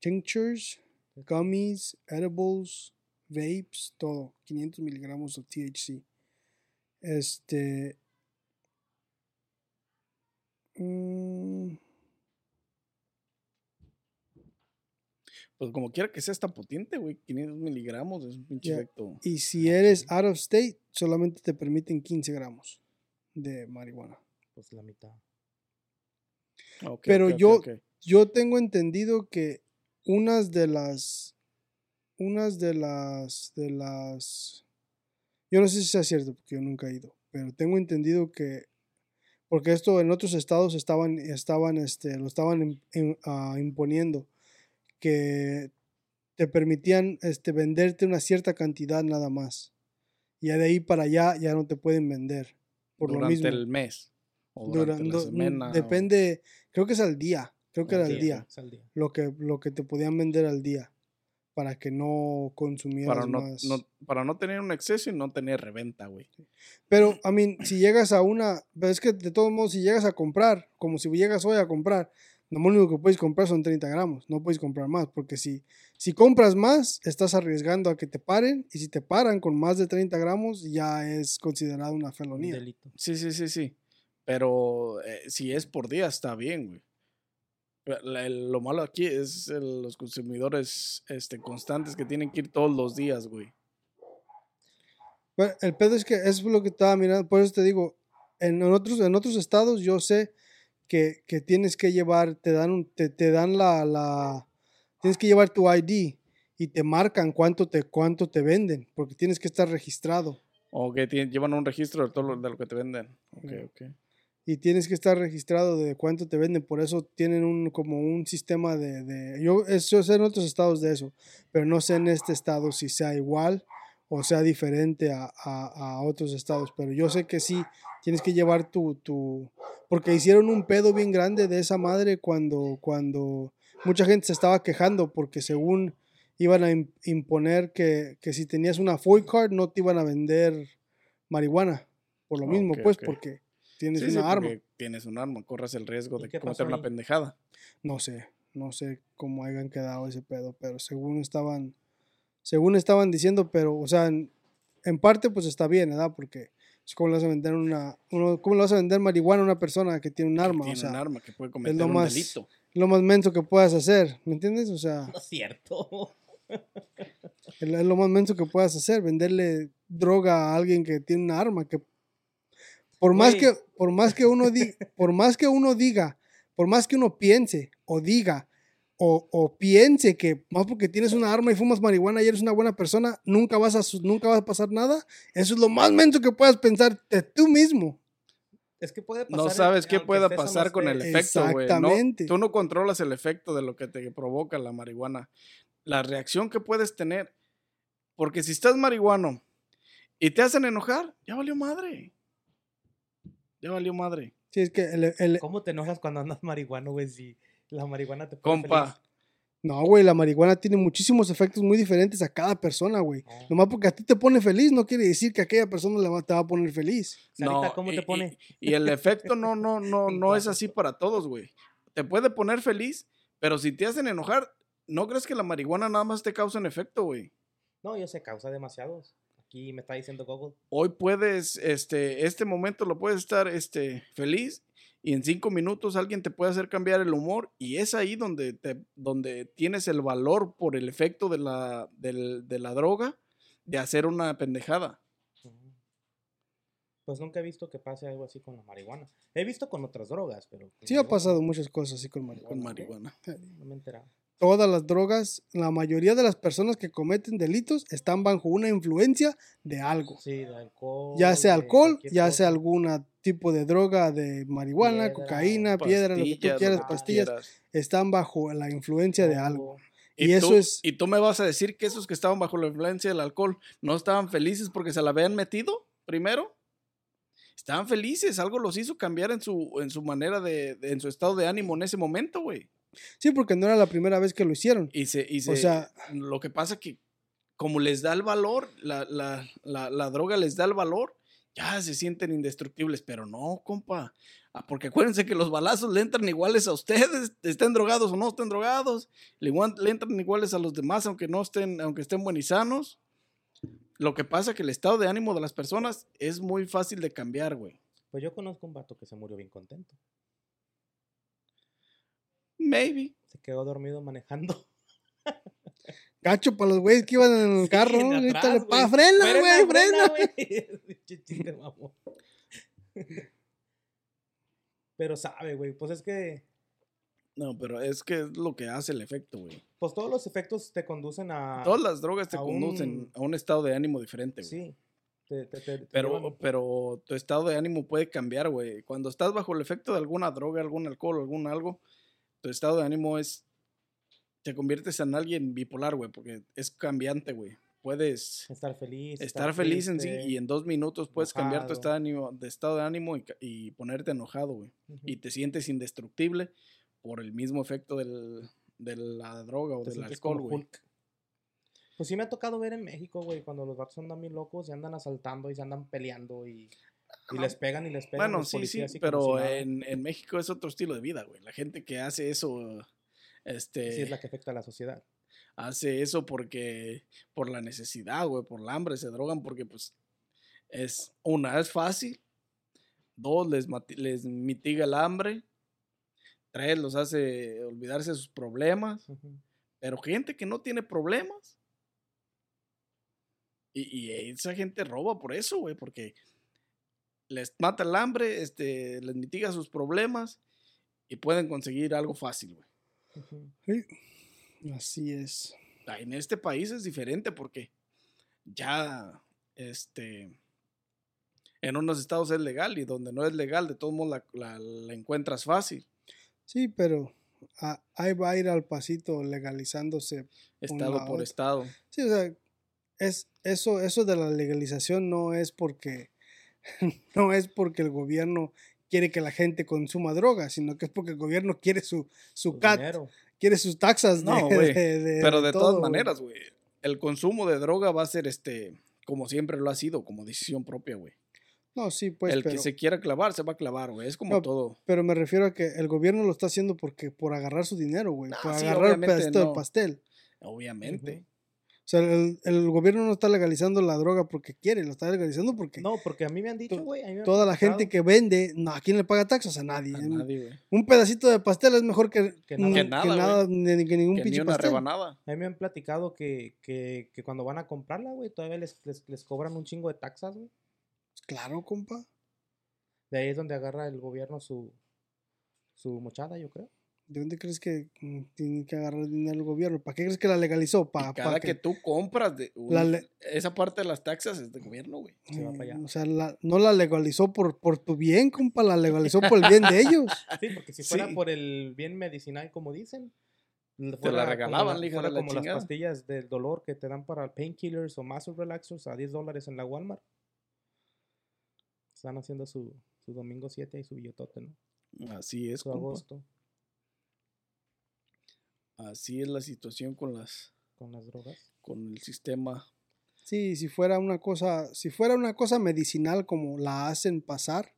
tinctures gummies edibles vapes todo 500 miligramos de THC este mm, Pues como quiera que sea, está potente, güey. 500 miligramos es un pinche efecto. y si eres out of state solamente te permiten 15 gramos de marihuana Pues la mitad. Ok, Pero yo-. Yo tengo entendido que unas de las. Unas de las. De las. Yo no sé si sea cierto, porque yo nunca he ido. Pero tengo entendido que. Porque esto en otros estados estaban. estaban este, lo estaban ah, imponiendo. Que te permitían este, venderte una cierta cantidad nada más. Y ya de ahí para allá ya no te pueden vender. Por lo durante mismo. el mes. O durante la semana. o- depende. Creo que es al día. Creo que Al era al día, al día. lo que, lo que te podían vender al día para que no consumieras para no, más. no- para no tener un exceso y no tener reventa, güey. Pero, I mean, si llegas a una, pero es que de todos modos, si llegas a comprar, como si llegas hoy a comprar, lo único que puedes comprar son 30 gramos, no puedes comprar más, porque si, si compras más, estás arriesgando a que te paren, y si te paran con más de 30 gramos, ya es considerado una Un felonía. delito. Sí, sí, sí, sí. Pero eh, si es por día, está bien, güey. La- el- lo malo aquí es el- los consumidores este, constantes que tienen que ir todos los días, güey. Bueno, el pedo es que es lo que estaba mirando, por eso te digo, en otros, en otros estados yo sé que, que tienes que llevar, te dan, un- te, te dan la, la, tienes que llevar tu ID y te marcan cuánto te, cuánto te venden, porque tienes que estar registrado. O que llevan un registro de todo lo, de lo que te venden. Ok, Ujú. ok. y tienes que estar registrado de cuánto te venden, por eso tienen un como un sistema de, de yo, yo sé en otros estados de eso, pero no sé en este estado si sea igual o sea diferente a, a- a otros estados, pero yo sé que sí, tienes que llevar tu, tu, porque hicieron un pedo bien grande de esa madre cuando, cuando mucha gente se estaba quejando porque según iban a im- imponer que, que si tenías una FOI card no te iban a vender marihuana, por lo mismo, pues, porque tienes Sí, sí, una arma. porque Tienes un arma, corres el riesgo ¿Y de cometer una pendejada. No sé, no sé cómo hayan quedado ese pedo, pero según estaban, según estaban diciendo, pero, o sea, en, en parte pues está bien, ¿verdad? Porque es como le vas a vender una, uno, ¿cómo le vas a vender marihuana a una persona que tiene un arma? tiene o sea, un arma que puede cometer lo un más- delito. lo más menso que puedas hacer, ¿me entiendes? O sea, [LAUGHS] No es cierto. es lo- es lo más menso que puedas hacer, venderle droga a alguien que tiene una arma, que por más que, por más que uno diga, por más que uno diga, por más que uno piense o diga o, o piense que más porque tienes una arma y fumas marihuana y eres una buena persona, nunca vas a nunca va a pasar nada, eso es lo más menso que puedas pensar de tú mismo. Es que puede pasar. No sabes qué pueda pasar con el estés. efecto, güey. No, Exactamente. tú no controlas el efecto de lo que te provoca la marihuana. La reacción que puedes tener. Porque si estás marihuano y te hacen enojar, ya valió madre. Ya valió madre. Sí, es que el, el- ¿Cómo te enojas cuando andas marihuano, güey? Si la marihuana te pone Compa, feliz? no, güey, la marihuana tiene muchísimos efectos muy diferentes a cada persona, güey. No. Nomás porque a ti te pone feliz no quiere decir que a aquella persona le va- te va a poner feliz. Sarita, no, ¿cómo y- te y- pone? Y, el efecto no, no, [LAUGHS] no, no es así para todos, güey. Te puede poner feliz, pero si te hacen enojar, ¿no crees que la marihuana nada más te causa un efecto, güey? No, yo sé, causa demasiados. Aquí me está diciendo Google. hoy puedes, este, este momento lo puedes estar, este, feliz y en cinco minutos alguien te puede hacer cambiar el humor y es ahí donde, te, donde tienes el valor por el efecto de la, del- de la droga de hacer una pendejada. Pues nunca he visto que pase algo así con la marihuana. He visto con otras drogas, pero. Sí ha pasado muchas cosas así con marihuana. Con marihuana. No me he enterado. Todas las drogas, la mayoría de las personas que cometen delitos están bajo una influencia de algo. Sí, de alcohol. Ya sea alcohol, ya sea algún tipo de droga de marihuana, Piedra, cocaína, piedra, lo que tú Pastillas, quieras, pastillas, quieras. están bajo la influencia de algo. Y, eso tú, es, Y tú me vas a decir que esos que estaban bajo la influencia del alcohol no estaban felices porque se la habían metido primero. Estaban felices, algo los hizo cambiar en su, en su manera de, de- en su estado de ánimo en ese momento, güey. Sí, porque no era la primera vez que lo hicieron. Y se, y O se- sea- lo que pasa que como les da el valor, la, la, la, la droga les da el valor, ya se sienten indestructibles, pero no, compa. Ah, Porque acuérdense que los balazos le entran iguales a ustedes, estén drogados o no estén drogados, le, entran iguales a los demás, aunque no estén, aunque estén buenos y sanos. Lo que pasa que el estado de ánimo de las personas es muy fácil de cambiar, güey. Pues yo conozco un vato que se murió bien contento. Maybe. Se quedó dormido manejando. [LAUGHS] Gacho para los güeyes que iban en el Sí, carro. en atrás, güey. pa, frena, güey, frena. [LAUGHS] [LAUGHS] Pero sabe, güey. Pues es que. No, pero es que es lo que hace el efecto, güey. Pues todos los efectos te conducen a. Todas las drogas te a conducen un- a un estado de ánimo diferente, güey. Sí. Te, te- te- te Pero, llevan- pero tu estado de ánimo puede cambiar, güey. Cuando estás bajo el efecto de alguna droga, algún alcohol, algún algo, tu estado de ánimo es. Te conviertes en alguien bipolar, güey, porque es cambiante, güey. Puedes Estar feliz. estar feliz en sí y en dos minutos puedes cambiar tu estado de ánimo, de, estado de ánimo y, ponerte enojado, güey. Y te sientes indestructible por el mismo efecto del, de la droga o Te del alcohol, güey. Pues sí me ha tocado ver en México, güey, cuando los vatos andan bien locos y andan asaltando y se andan peleando y, y les pegan y les pegan. Bueno, los sí, sí, policías pero nada. en, en México es otro estilo de vida, güey. La gente que hace eso, este, Sí es la que afecta a la sociedad. hace eso porque, por la necesidad, güey, por el hambre, se drogan porque, pues, es, una, es fácil, dos, les, les mitiga el hambre, tres, los hace olvidarse de sus problemas, pero gente que no tiene problemas, y, y esa gente roba por eso, güey, porque les mata el hambre, este, les mitiga sus problemas y pueden conseguir algo fácil, güey. Sí, Así es. Ah, En este país es diferente porque ya, este, En unos estados es legal y donde no es legal, de todos modos la, la- la encuentras fácil. Sí, pero a- ahí va a ir al pasito legalizándose. Estado por estado. Sí, o sea, es, eso, eso de la legalización no es porque [LAUGHS] no es porque el gobierno quiere que la gente consuma droga, sino que es porque el gobierno quiere su, su Su cat, dinero. quiere sus taxas. No, [LAUGHS] güey, Pero de todo, todas maneras, güey. El consumo de droga va a ser este, como siempre lo ha sido, como decisión propia, güey. No, sí, pues, el pero, que se quiera clavar, se va a clavar, güey. Es como No, todo. pero me refiero a que el gobierno lo está haciendo porque por agarrar su dinero, güey, No, por sí, agarrar el pedacito no. del pastel. Obviamente. O sea, el, el gobierno no está legalizando la droga porque quiere, lo está legalizando porque No, porque a mí me han dicho, To- güey. a mí me han toda la gente que vende, no, ¿a quién le paga taxas? A nadie. A nadie, güey. Un pedacito de pastel es mejor que, Que nada. Que nada, ni, que ningún Que ni pinche una pastel. rebanada. A mí me han platicado que, que, que cuando van a comprarla, güey, todavía les, les, les cobran un chingo de taxas, güey. Claro, compa. De ahí es donde agarra el gobierno su, su mochada, yo creo. ¿De dónde crees que mm, tiene que agarrar dinero el gobierno? ¿Para qué crees que la legalizó? Para, cada que... tú compras de La un- le- esa parte de las taxas es del gobierno, güey. se va para allá. O sea, la- no la legalizó por, por tu bien, compa, la legalizó por el bien de ellos. [LAUGHS] Sí, porque si fuera Sí. por el bien medicinal, como dicen, l- la fuera regalaban, fuera la como las pastillas del dolor que te dan para painkillers o muscle relaxers a 10 dólares en la Walmart. Están haciendo su, su domingo 7 y su billotote, ¿no? Así es, Su compa. agosto Así es la situación con las con las drogas. con el sistema. Sí, si fuera una cosa, si fuera una cosa medicinal como la hacen pasar,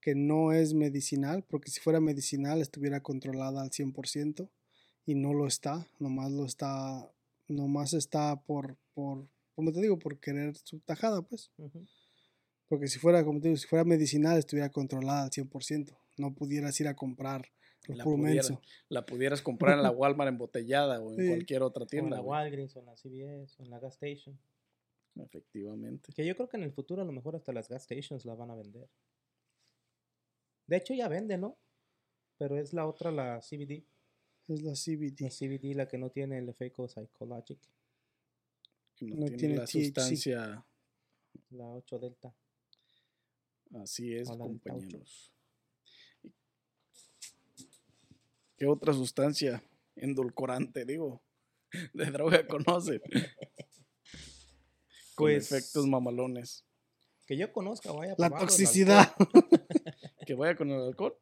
que no es medicinal, porque si fuera medicinal estuviera controlada al 100% y no lo está, nomás lo está, nomás está por, por, como te digo, por querer su tajada, pues. Porque si fuera, como te digo, si fuera medicinal estuviera controlada al 100%, no pudieras ir a comprar La puro pudiera- menso. La pudieras [LAUGHS] comprar en la Walmart embotellada o en Sí. cualquier otra O en tienda. la. Walgreens, o en la CVS, o en la gas station. Efectivamente. Que yo creo que en el futuro a lo mejor hasta las gas stations la van a vender. De hecho ya vende, ¿no? Pero es la otra, la CBD. Es la CBD. La CBD, la que no tiene el efecto psychologic. que No, No tiene, tiene la THC. sustancia. La 8 Delta. Así es, compañeros. ¿Qué otra sustancia endulcorante, digo, [LAUGHS] de droga conocen? [LAUGHS] Con Pues- efectos mamalones. Que yo conozca, vaya. La probado toxicidad. [LAUGHS] Que vaya con el alcohol.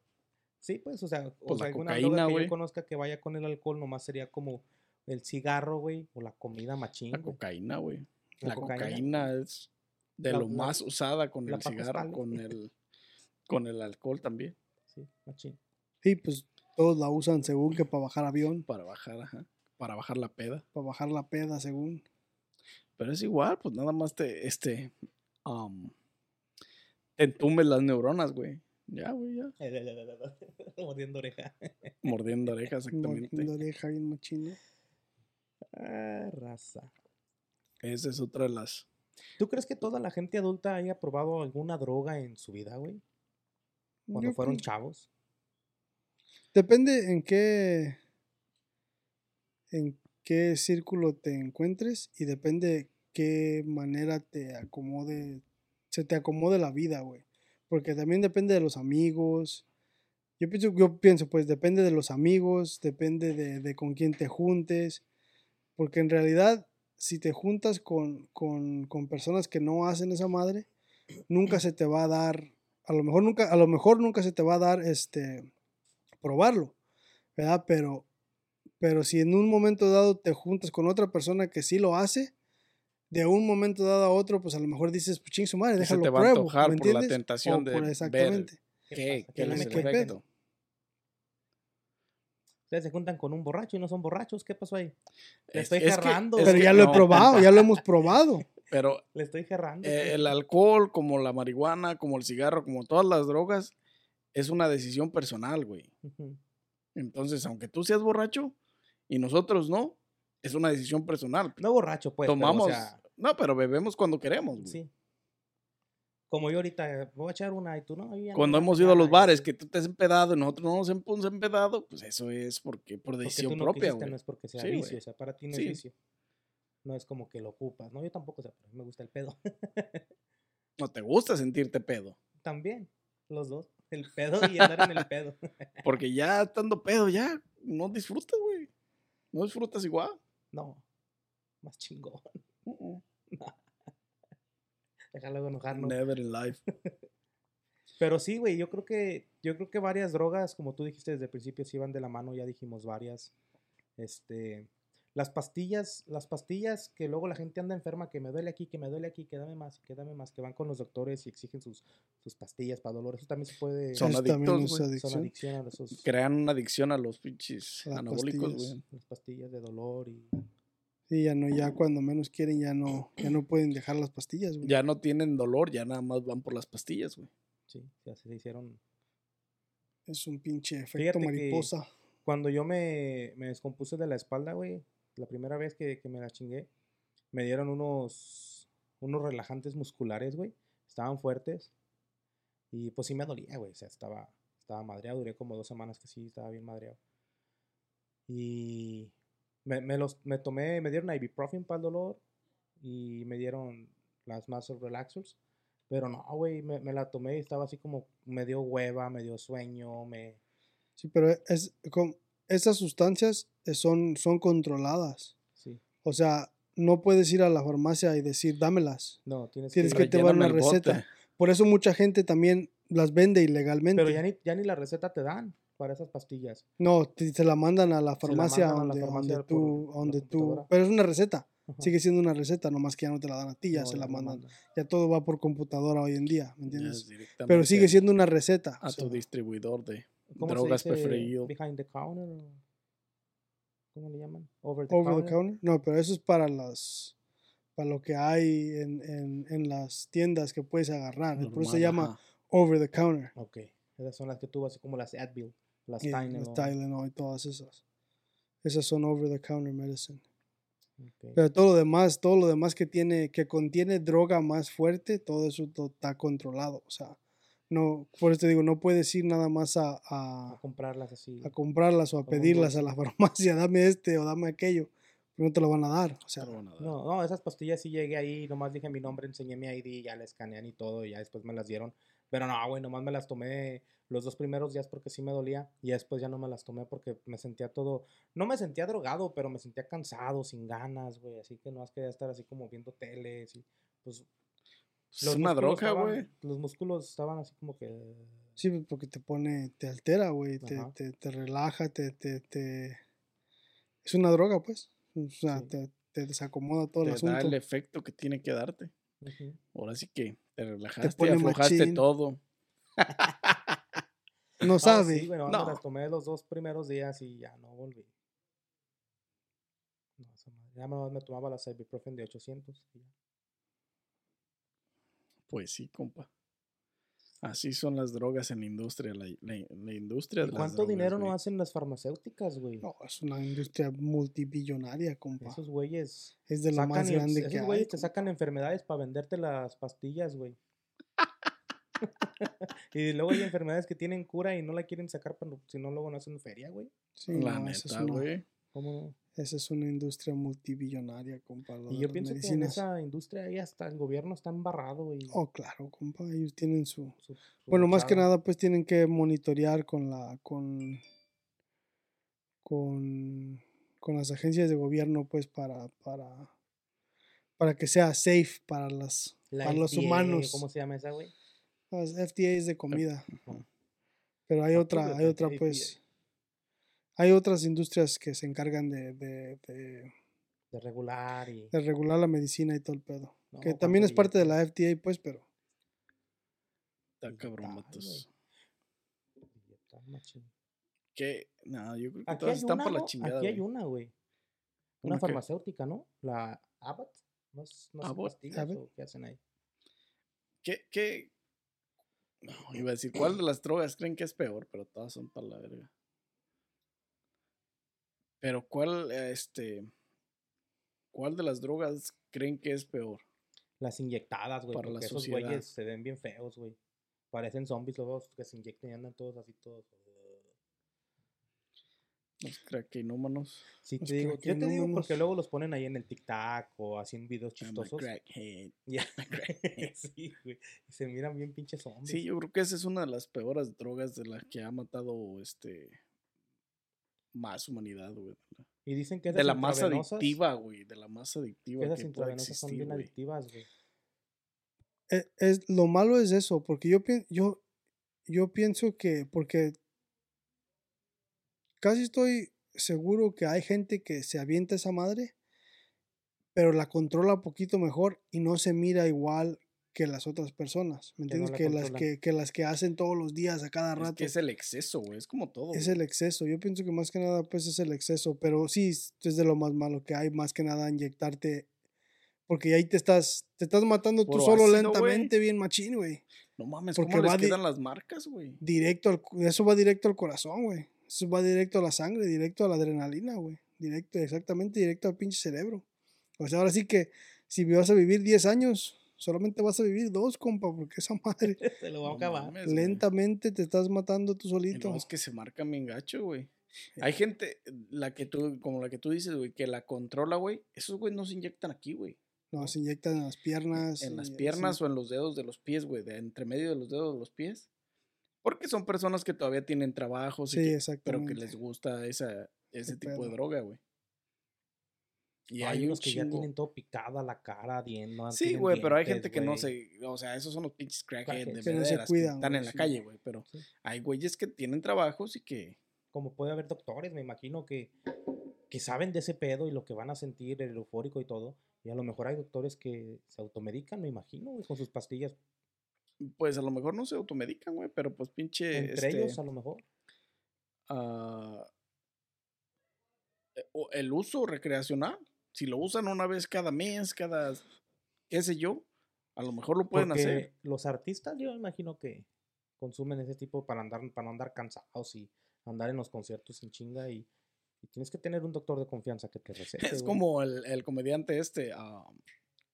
Sí, pues, o sea, o Pues sea, la alguna cocaína, droga que yo conozca que vaya con el alcohol nomás sería como el cigarro, güey, o la comida machín. La cocaína, güey. La La, cocaína. cocaína, es de La- lo la- más usada con el cigarro, con el, con el alcohol también, Sí, machín. Sí, pues todos la usan según que para bajar avión, para bajar, ajá, para bajar la peda. para bajar la peda según. Pero es igual, pues nada más te, este, te entumes las neuronas, güey. Ya, güey, ya. [LAUGHS] Mordiendo oreja. Mordiendo orejas, exactamente. Mordiendo oreja bien machino. Ah, raza. Esa es otra de las. ¿Tú crees que toda la gente adulta haya probado alguna droga en su vida, güey? Cuando Yo fueron creo- chavos. Depende en qué en qué círculo te encuentres y depende qué manera te acomode se te acomode la vida, güey. Porque también depende de los amigos. Yo pienso, yo pienso, pues depende de los amigos, depende de, con quién te juntes. Porque en realidad, si te juntas con, con, con personas que no hacen esa madre, nunca se te va a dar, a lo mejor nunca, a lo mejor nunca se te va a dar este probarlo, ¿verdad? Pero, pero si en un momento dado te juntas con otra persona que sí lo hace, de un momento dado a otro, pues a lo mejor dices, pues ching su madre, déjalo te va a pruebo, antojar ¿me por la tentación O de por- ver exactamente. ¿Qué? ¿Qué no efecto? Ustedes se juntan con un borracho y no son borrachos. ¿Qué pasó ahí? Le Es- estoy es que- gerrando. es Pero que ya lo he no, probado, ya lo hemos probado. [LAUGHS] Pero Le estoy gerrando. eh, el alcohol, como la marihuana, como el cigarro, como todas las drogas, es una decisión personal, güey. Entonces, aunque tú seas borracho y nosotros no, es una decisión personal. No borracho, pues. pero, o Tomamos. sea, no, pero bebemos cuando queremos, güey. sí. Como yo ahorita, eh, voy a echar una y tú no. Cuando hemos ido a los bares, que tú te has empedado y nosotros no nos hemos empedado, pues eso es porque por Porque decisión tú no propia, quisiste, güey. no es porque sea Sí, güey. vicio, o sea, para ti no Sí. es vicio. No es como que lo ocupas, ¿no? Yo tampoco, o sea, pero me gusta el pedo. No te gusta sentirte pedo. También, los dos. El pedo y andar en el pedo. [LAUGHS] Porque ya estando pedo, ya no disfrutas, güey. No disfrutas igual. No, más chingón. Uh-uh. [LAUGHS] Déjalo enojarnos. Never in life. [LAUGHS] Pero sí, güey, yo creo que yo creo que varias drogas, como tú dijiste desde el principio, sí van de la mano, ya dijimos varias. Este, las pastillas, las pastillas que luego la gente anda enferma, que me duele aquí, que me duele aquí, que dame más, que dame más, que van con los doctores y exigen sus, sus pastillas para dolor. Eso también se puede. Son adictos, es güey. adicción. son adicción a esos, Crean una adicción a los pinches Las anabólicos, pastillas. güey. las pastillas de dolor y Sí, ya no, ya cuando menos quieren, ya no, ya no pueden dejar las pastillas, güey. Ya no tienen dolor, ya nada más van por las pastillas, güey. sí, ya se hicieron. Es un pinche efecto Fíjate mariposa. Cuando yo me, me descompuse de la espalda, güey, la primera vez que, que me la chingué, me dieron unos, unos relajantes musculares, güey. Estaban fuertes. Y pues sí me dolía, güey. O sea, estaba, estaba madreado. Duré como dos semanas que sí, estaba bien madreado. Y me, me los, me tomé, me dieron ibuprofen para el dolor. Y me dieron las muscle relaxers. Pero no, güey, me, la tomé y estaba así como, me dio hueva, me dio sueño, me... Sí, pero es, esas sustancias eh, son, son controladas. Sí. O sea, no puedes ir a la farmacia y decir, dámelas. No, tienes, Tienes que... que te van una el bote. receta. Por eso mucha gente también las vende ilegalmente. Pero ya ni, ya ni la receta te dan para esas pastillas. No, te, te la mandan a la la farmacia mandan a la donde, farmacia donde por- tú, por donde tú, pero es una receta, Ajá. sigue siendo una receta, nomás que ya no te la dan a ti, ya No, se la mandan, mandan. ya todo va por computadora hoy en día, ¿me entiendes? Pero sigue siendo una receta. a o sea, tu distribuidor de ¿Cómo se drogas dice? preferido. Behind the counter. o- ¿Cómo le llaman? Over the over counter. the counter. No, pero eso es para las, para lo que hay en, en, en las tiendas que puedes agarrar. Por eso se normal, llama ajá. over the counter. Ok. Esas son las que tú así como las Advil, las y Tylenol. las Tylenol y todas esas. Esas son over the counter medicine. Pero todo lo demás, todo lo demás que tiene, que contiene droga más fuerte, todo eso está controlado. O sea, no, por eso te digo, no puedes ir nada más a, A a, comprarlas así. a comprarlas o a pedirlas a la [LAUGHS] farmacia, dame este o dame aquello. Pero no te lo van a dar. O sea, Te lo van a dar. No, no, esas pastillas sí llegué ahí, nomás dije mi nombre, enseñé mi ID, ya la escanean y todo, y ya después me las dieron. Pero no, güey, nomás me las tomé los dos primeros días porque sí me dolía, y después ya no me las tomé porque me sentía todo, no me sentía drogado, pero me sentía cansado, sin ganas, güey, así que no más quería estar así como viendo teles y pues... Es una droga, güey. Los músculos estaban así como que... sí, porque te pone, te altera, güey, te, te, te relaja, te, te, te... Es una droga, pues. O sea, Sí. te, te desacomoda todo el Te da asunto. el efecto que tiene que darte. Ahora sí que te relajaste, pone aflojaste machín. todo. [LAUGHS] [LAUGHS] No sabe. Sí, güey, nomás No. las tomé los dos primeros días y ya no volví. No. Ya me tomaba las ibuprofen de 800. y ya. Pues sí, compa. Así son las drogas en la industria. La, la- la industria ¿Y de las cuánto drogas, dinero no hacen las farmacéuticas, güey? No, es una industria multibillonaria, compa. Esos güeyes Es de lo más grande esos que hay. güeyes te sacan enfermedades para venderte las pastillas, güey. [LAUGHS] [LAUGHS] y luego hay enfermedades que tienen cura y no la quieren sacar, si no, luego no hacen feria, güey. Sí, La no, neta, güey. ¿Cómo no? Esa es una industria multibillonaria, compa. Y yo pienso que en medicinas. esa industria hasta el gobierno está embarrado, güey. Oh, claro, compa. Ellos tienen su. su- su Bueno, más que nada, pues tienen que monitorear con la. con. con. con las agencias de gobierno, pues, para. para. para que sea safe para las. La para los FDA, humanos. ¿Cómo se llama esa, güey? Las FDA es de comida. Ajá. Pero hay otra, hay otra, pues. Hay otras industrias que se encargan de, de, de, De regular y... de regular la medicina y todo el pedo. No, que también es parte de la FDA, pues, pero. Está Billetal, cabrón, machín. ¿Qué? No, yo creo que Aquí todas están una, por la chingada. Aquí hay una, güey. ¿Una Una qué? farmacéutica, ¿no? La Abbott. ¿No no Abbott. qué hacen ahí? ¿Qué, qué? No, iba a decir, ¿cuál de las drogas creen que es peor? Pero todas son para la verga. Pero ¿cuál, este, cuál de las drogas creen que es peor? Las inyectadas, güey. Para la Porque esos güeyes se ven bien feos, güey. Parecen zombies los que se inyectan y andan todos así, todos. Los craquinómanos. Sí, te digo, yo te digo craquenómanos. porque luego los ponen ahí en el TikTok o así en videos chistosos. crackhead. [LAUGHS] Ya. [LAUGHS] sí, güey. Y se miran bien pinches zombies. Sí, yo creo que esa es una de las peores drogas de las que ha matado este más humanidad, güey. Y dicen que De esas la más adictiva, güey. De la más adictiva esas que puede intravenosas son existir, bien güey. adictivas, güey. E- es, lo malo es eso, porque yo, pien- yo, yo pienso que, porque casi estoy seguro que hay gente que se avienta esa madre, pero la controla un poquito mejor y no se mira igual que las otras personas, ¿me Que no entiendes? la Que, las que, que las que hacen todos los días a cada Es rato. que es el exceso, güey. Es como todo. Es güey. el exceso. Yo pienso que más que nada, pues es el exceso. Pero sí, es de lo más malo que hay, más que nada inyectarte. Porque ahí te estás, te estás matando tú solo ácido, güey. lentamente, bien machín, güey. No mames, porque ¿cómo les va di- quedan las marcas, güey? Directo al, eso va directo al corazón, güey. Eso va directo a la sangre, directo a la adrenalina, güey. Directo, exactamente, directo al pinche cerebro. O sea, ahora sí que si vas a vivir 10 años, solamente vas a vivir dos, compa, porque esa madre [LAUGHS] Se lo va a No acabar. mames, lentamente te estás matando tú Y solito. luego es que se marcan bien gacho, güey. Hay gente, la que tú, como la que tú dices, güey, que la controla, güey. Esos, güey, no se inyectan aquí, güey. No, se inyectan en las piernas. En las y así. piernas o en los dedos de los pies, güey. De entre medio de los dedos de los pies. Porque son personas que todavía tienen trabajos, y Sí, que- pero que les gusta esa, ese tipo de droga, güey. Y hay hay un unos que ya tienen todo picada la cara, dientes. no Sí, güey, pero hay gente que no se. O sea, esos son los pinches crackheads de Crackheads. Que no se que cuidan, están en la sí. calle, güey. Pero Sí. hay güeyes que tienen trabajos y que. Como puede haber doctores, me imagino que, que saben de ese pedo y lo que van a sentir, el eufórico y todo. Y a lo mejor hay doctores que se automedican, me imagino, güey, con sus pastillas. Pues a lo mejor no se automedican, güey, pero pues pinche. Entre este, ellos, a lo mejor. o el uso recreacional. Si lo usan una vez cada mes, cada. qué sé yo, a lo mejor lo pueden Porque hacer. los artistas, yo imagino que consumen ese tipo para andar, para no andar cansados y andar en los conciertos sin chinga y, y tienes que tener un doctor de confianza que te [LAUGHS] recete. Es güey. como el, el comediante este. ah,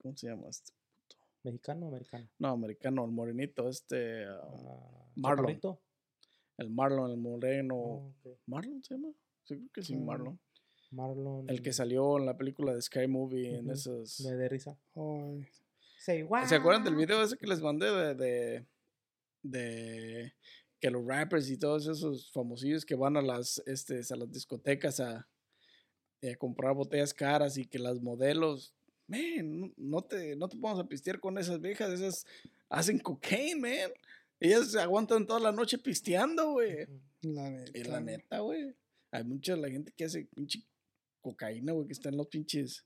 ¿Cómo se llama este? mexicano o americano. No, americano, el morenito, este. ah, Ah, Marlon. Chaparrito. el Marlon, el moreno. Oh, ok. ¿Marlon se llama? Sí, creo que sí, Mm. Marlon. Marlon. El que salió en la película de Sky Movie en Ujú. esos. Me de risa. Say what? ¿Se acuerdan del video ese que les mandé de, de, de que los rappers y todos esos famosillos que van a las, este, a las discotecas a, a comprar botellas caras y que las modelos, man, no- no te, no te pongas a pistear con esas viejas, esas hacen cocaine, man. Ellas se aguantan toda la noche pisteando, güey. la neta. Y la neta, güey. Hay mucha la gente que hace pinche cocaína, güey, que está en los pinches.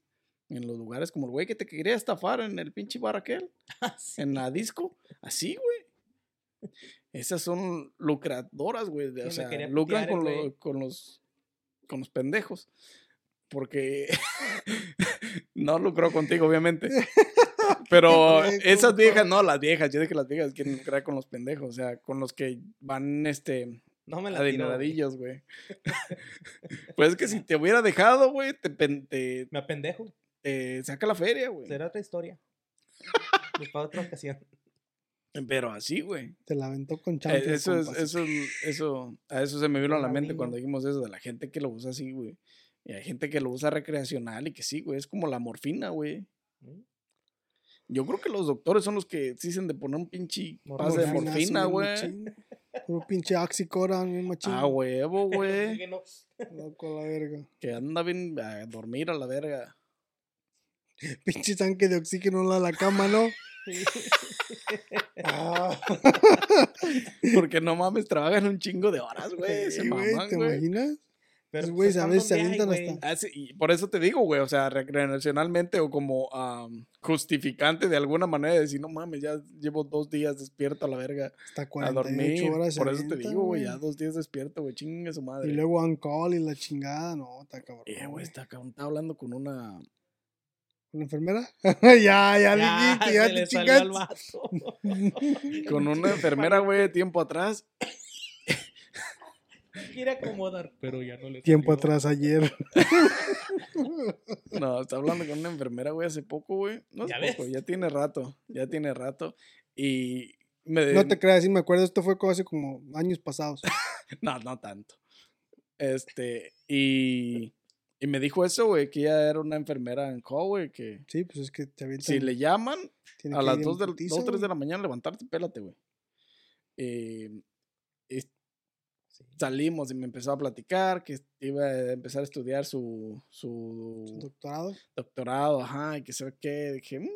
En los lugares como el güey que te quería estafar en el pinche bar aquel, [LAUGHS] Ah, sí. en la disco. Así, güey. Esas son lucradoras, güey. Sí, O sea, lucran con, lo- con los con los pendejos. Porque [LAUGHS] no lucró contigo, obviamente. [LAUGHS] Pero esas viejas, no, las viejas, yo dije que las viejas quieren lucrar con los pendejos, o sea, con los que van, este, No me la güey. Adineradillos, güey. [LAUGHS] pues es que si te hubiera dejado, güey, te, te, Me apendejo. te saca la feria, güey. Será otra historia. Pues para otra ocasión. Pero así, güey. Te la aventó con Eh, chantes. Eso es, eso, es- eso, a eso se me vino a la mente cuando dijimos eso, de la gente que lo usa así, güey. Y hay gente que lo usa recreacional y que sí, güey, es como la morfina, güey. ¿Mm? Yo creo que los doctores son los que se dicen de poner un pinche pase de Morfina, güey. Puro pinche oxicoran, bien machín. Ah, huevo, güey. [LAUGHS] Loco la verga. que anda bien a dormir a la verga. Pinche tanque de oxígeno en la, la cama, ¿no? Ah, [LAUGHS] Porque no mames, trabajan un chingo de horas, güey. Se maman, ¿te imaginas? Pero pues, a están veces se avientan güey. hasta- Ah, sí, y por eso te digo, güey, o sea, recreacionalmente o como am, justificante de alguna manera de decir, no mames, ya llevo dos días despierto a la verga Hasta a 48 dormir. horas. se Por eso te digo, güey, ya dos días despierto, güey, chingue su madre. Y luego on call y la chingada. No, está cabrón. Eh, güey, güey. está, cabrón, está hablando con una... ¿Una enfermera? [LAUGHS] ya, ya, Ya, dijiste, ya te vato. [LAUGHS] Con una enfermera, güey, tiempo atrás. Quiere acomodar, pero ya no le Tiempo salió. atrás, ayer. [LAUGHS] No, está hablando con una enfermera, güey, hace poco, güey. No Ya hace poco, ves. ya tiene rato, ya tiene rato. Y me... No te creas, sí me acuerdo. Esto fue como hace como años pasados. [LAUGHS] No, no tanto. Este, y, y me dijo eso, güey, que ella era una enfermera en call, güey, que Sí, pues es que te avientan. si le llaman a las ir en 2 de, putiza, 2 3 de la mañana, levantarte, pélate, güey. Eh, y Sí. salimos y me empezó a platicar que iba a empezar a estudiar su, Su su doctorado. doctorado, ajá, y que sabe qué. Dije, "Mm",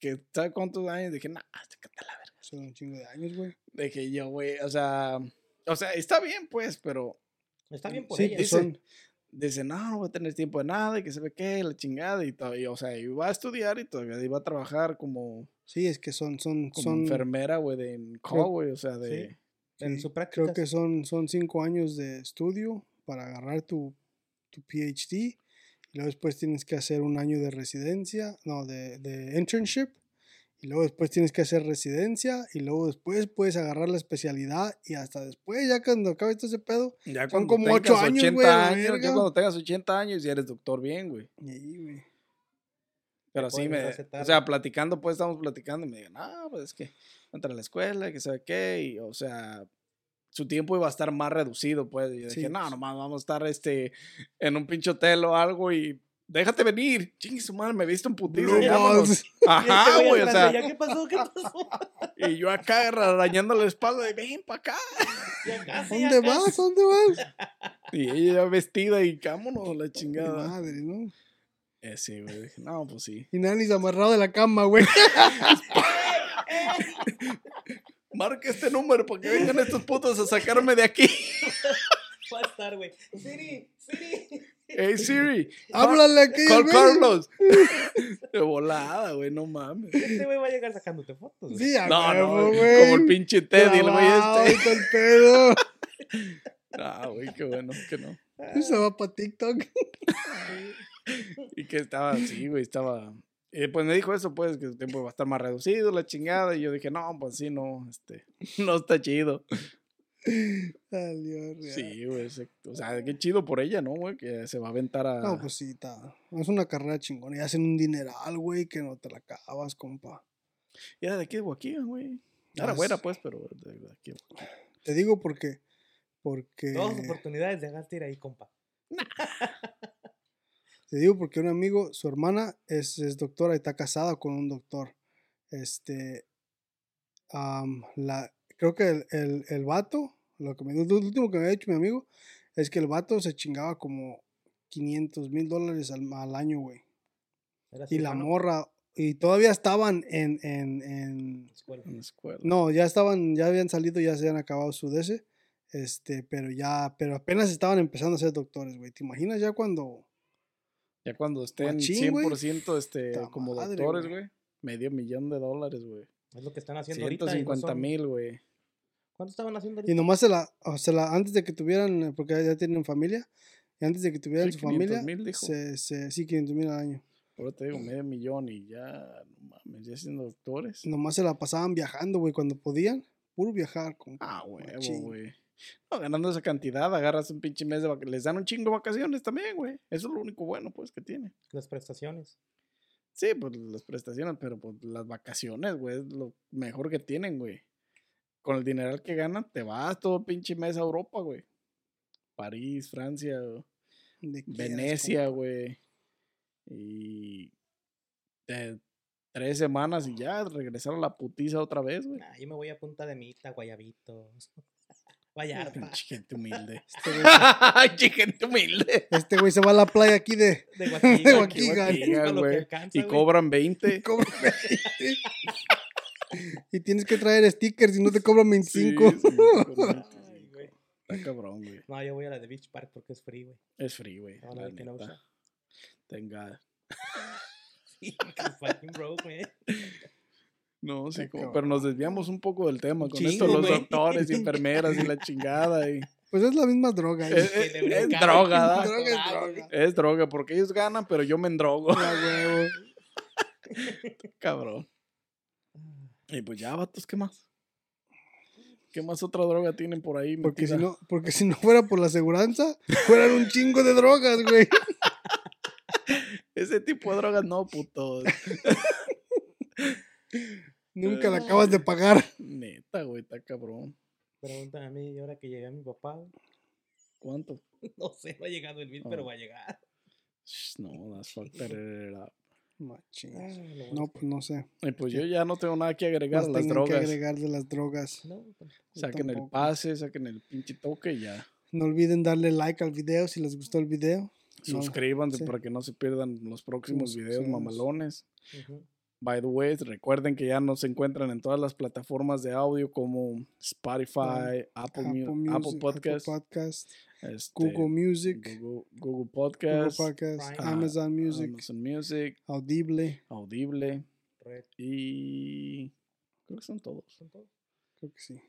que sabe cuántos años. Dije, nah, sácate a la verga. Son un chingo de años, güey. Dije yo, güey, o sea, o sea, está bien, pues, pero Está bien por Sí, ella. pues dice- son. dice, no, no voy a tener tiempo de nada, y que sabe qué, la chingada, y todavía, o sea, iba a estudiar y todavía iba a trabajar como, Sí, es que son, son, como son. enfermera, güey, de en güey, o sea, de... Sí. En su Creo práctica. que son, son cinco años de estudio para agarrar tu, tu PhD. Y luego después tienes que hacer un año de residencia, no, de, de internship. Y luego después tienes que hacer residencia. Y luego después puedes agarrar la especialidad. Y hasta después, ya cuando acabe todo ese pedo. Ya Son cuando como ocho tengas años, güey, a la años, ya cuando tengas 80 años ya eres doctor bien, güey. Y güey. Pero sí me, o sea, platicando, pues estamos platicando y me digan, ah, pues es que entra a la escuela, que sabe qué, y o sea, su tiempo iba a estar más reducido, pues. Y yo Sí, dije, no, nomás vamos a estar este, en un pinche hotel o algo y déjate venir. Chingue su madre, me viste un [LAUGHS] ya vámonos". balls. Y este Ajá, güey, o sea, ella, ¿Qué pasó? ¿Qué pasó? [LAUGHS] y yo acá arañando la espalda de, ven para acá. [LAUGHS] Ya casi, ya ¿Dónde casi. vas? ¿Dónde vas? Y ella ya vestida y vámonos, la Mi chingada. madre, ¿no? Eh, sí, güey, dije, no, pues sí. Y Nanis amarrado de la cama, güey. Marca este número para que vengan estos putos a sacarme de aquí. Va a estar, güey. Siri, Siri. Hey Siri, Háblale aquí. Call güey. Carlos. De volada, güey, no mames. Este güey va a llegar sacándote fotos. güey. Sí, a No, huevo, no, güey. como el pinche Teddy, el güey este. el pedo. [LAUGHS] Ah, güey, qué bueno que no. Se va para TikTok. Y que estaba así, güey, estaba. Y pues me dijo eso, pues, que su tiempo va a estar más reducido, la chingada. Y yo dije, no, pues sí, no, este, [LAUGHS] no está chido. Salió real. Sí, güey, o sea, qué chido por ella, ¿no, güey? Que se va a aventar a. No, pues sí, está. Es una carrera chingona. Y hacen un dineral, güey, que no te la acabas, compa. Y era de aquí de Guaquilla, güey. Era buena, pues, pero de, de aquí. de. Te digo porque. Porque. Todas oportunidades de gastar ahí, compa. Te digo porque un amigo, su hermana es, es doctora y está casada con un doctor. Este. la, creo que el, el, el vato, lo que me lo último que me ha dicho mi amigo, es que el vato se chingaba como 500 mil dólares al, al año, güey. Y la morra. Y todavía estaban en, en, en. Escuela. En la escuela. No, ya estaban, ya habían salido, ya se habían acabado su DC. Este, pero ya, pero apenas estaban empezando a ser doctores, güey. ¿Te imaginas ya cuando. Ya cuando estén Machín, güey. 100% este, Ta como madre, doctores, güey. Medio millón de dólares, güey. Es lo que están haciendo ahorita. y no 150 son- mil, güey. ¿Cuánto estaban haciendo Y ahorita? nomás se la, o se la, antes de que tuvieran, eh, porque ya tienen familia, y antes de que tuvieran Sí, su 500 familia, mil, dijo. se, se, sí, 500 mil al año. Ahora te digo, medio millón y ya, no mames, ya siendo doctores. Nomás se la pasaban viajando, güey, cuando podían, puro viajar. Con, Ah, huevo, güey. No, ganando esa cantidad, agarras un pinche mes de vacaciones. Les dan un chingo de vacaciones también, güey. Eso es lo único bueno, pues, que tiene. Las prestaciones. Sí, pues las prestaciones, pero pues las vacaciones, güey, es lo mejor que tienen, güey. Con el dineral que ganan, te vas todo pinche mes a Europa, güey. París, Francia, Venecia, güey. Y de tres semanas y ya regresar a la putiza otra vez, güey. Nah, yo me voy a Punta de Mita, Guayabitos. Vallarta. Gente humilde. [LAUGHS] Este güey, gente humilde. este güey se va a la playa aquí de. De Guaquiga. [LAUGHS] De que güey. alcanza, Y güey. cobran 20. cobra 20. y tienes que traer stickers y no te cobran 25. Sí, sí, [LAUGHS] cobran Ay, 25. güey. Está cabrón, güey. No, yo voy a la de Beach Park porque es free, güey. Es free, güey. Ahora la de Kenosha. neta. Tenga. Sí, que fucking broke, güey. No, sí, como- pero nos desviamos un poco del tema con chingo, esto, los doctores, enfermeras y la [LAUGHS] chingada. Y... Pues es la misma droga. Es, es- es droga. [LAUGHS] Droga es droga. Es droga, porque ellos ganan, pero yo me endrogo. Huevo. [LAUGHS] Cabrón. Y pues ya, vatos, ¿qué más? ¿Qué más otra droga tienen por ahí? Porque si, no, porque si no fuera por la aseguranza, fueran un chingo de drogas, güey. Ese tipo de drogas no, puto. Nunca la acabas de pagar. [LAUGHS] Neta, güey, está cabrón. Pregúntame a mí, y ahora que llegué a mi papá. ¿Cuánto? [LAUGHS] No sé, no ha llegado el bill, Oh. pero va a llegar. No, [LAUGHS] that's fucked up. Machín. Ah, No, pues no sé. Y pues yo ya no tengo nada que agregar a Más las tengan que drogas. agregar de las drogas. No, tampoco. Saquen el pase, saquen el pinche toque y ya. No olviden darle like al video si les gustó el video. No, Suscríbanse sí. para que no se pierdan los próximos videos mamalones. Ujú. By the way, recuerden que ya nos encuentran en todas las plataformas de audio como Spotify, Apple, Mu- Music, Apple Podcast, Podcast, este, Google Music, Google, Google Google Podcast, Prime. Amazon Music, Amazon Music, Audible. Audible Red, y creo que son todos. son todos. Creo que sí.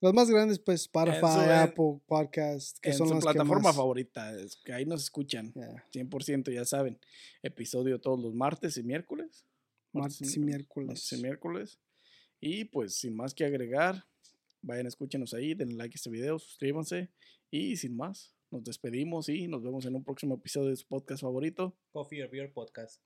Los más grandes, pues Spotify, en- Apple Podcast, que en son su las que plataforma más- favorita, es que ahí nos escuchan. Yeah, 100% ya saben. Episodio todos los martes y miércoles. Martes y mi- miércoles. martes y miércoles. Y pues sin más que agregar, vayan, escúchenos ahí, denle like a este video, suscríbanse. Y sin más, nos despedimos y nos vemos en un próximo episodio de su podcast favorito. Coffee or Beer Podcast.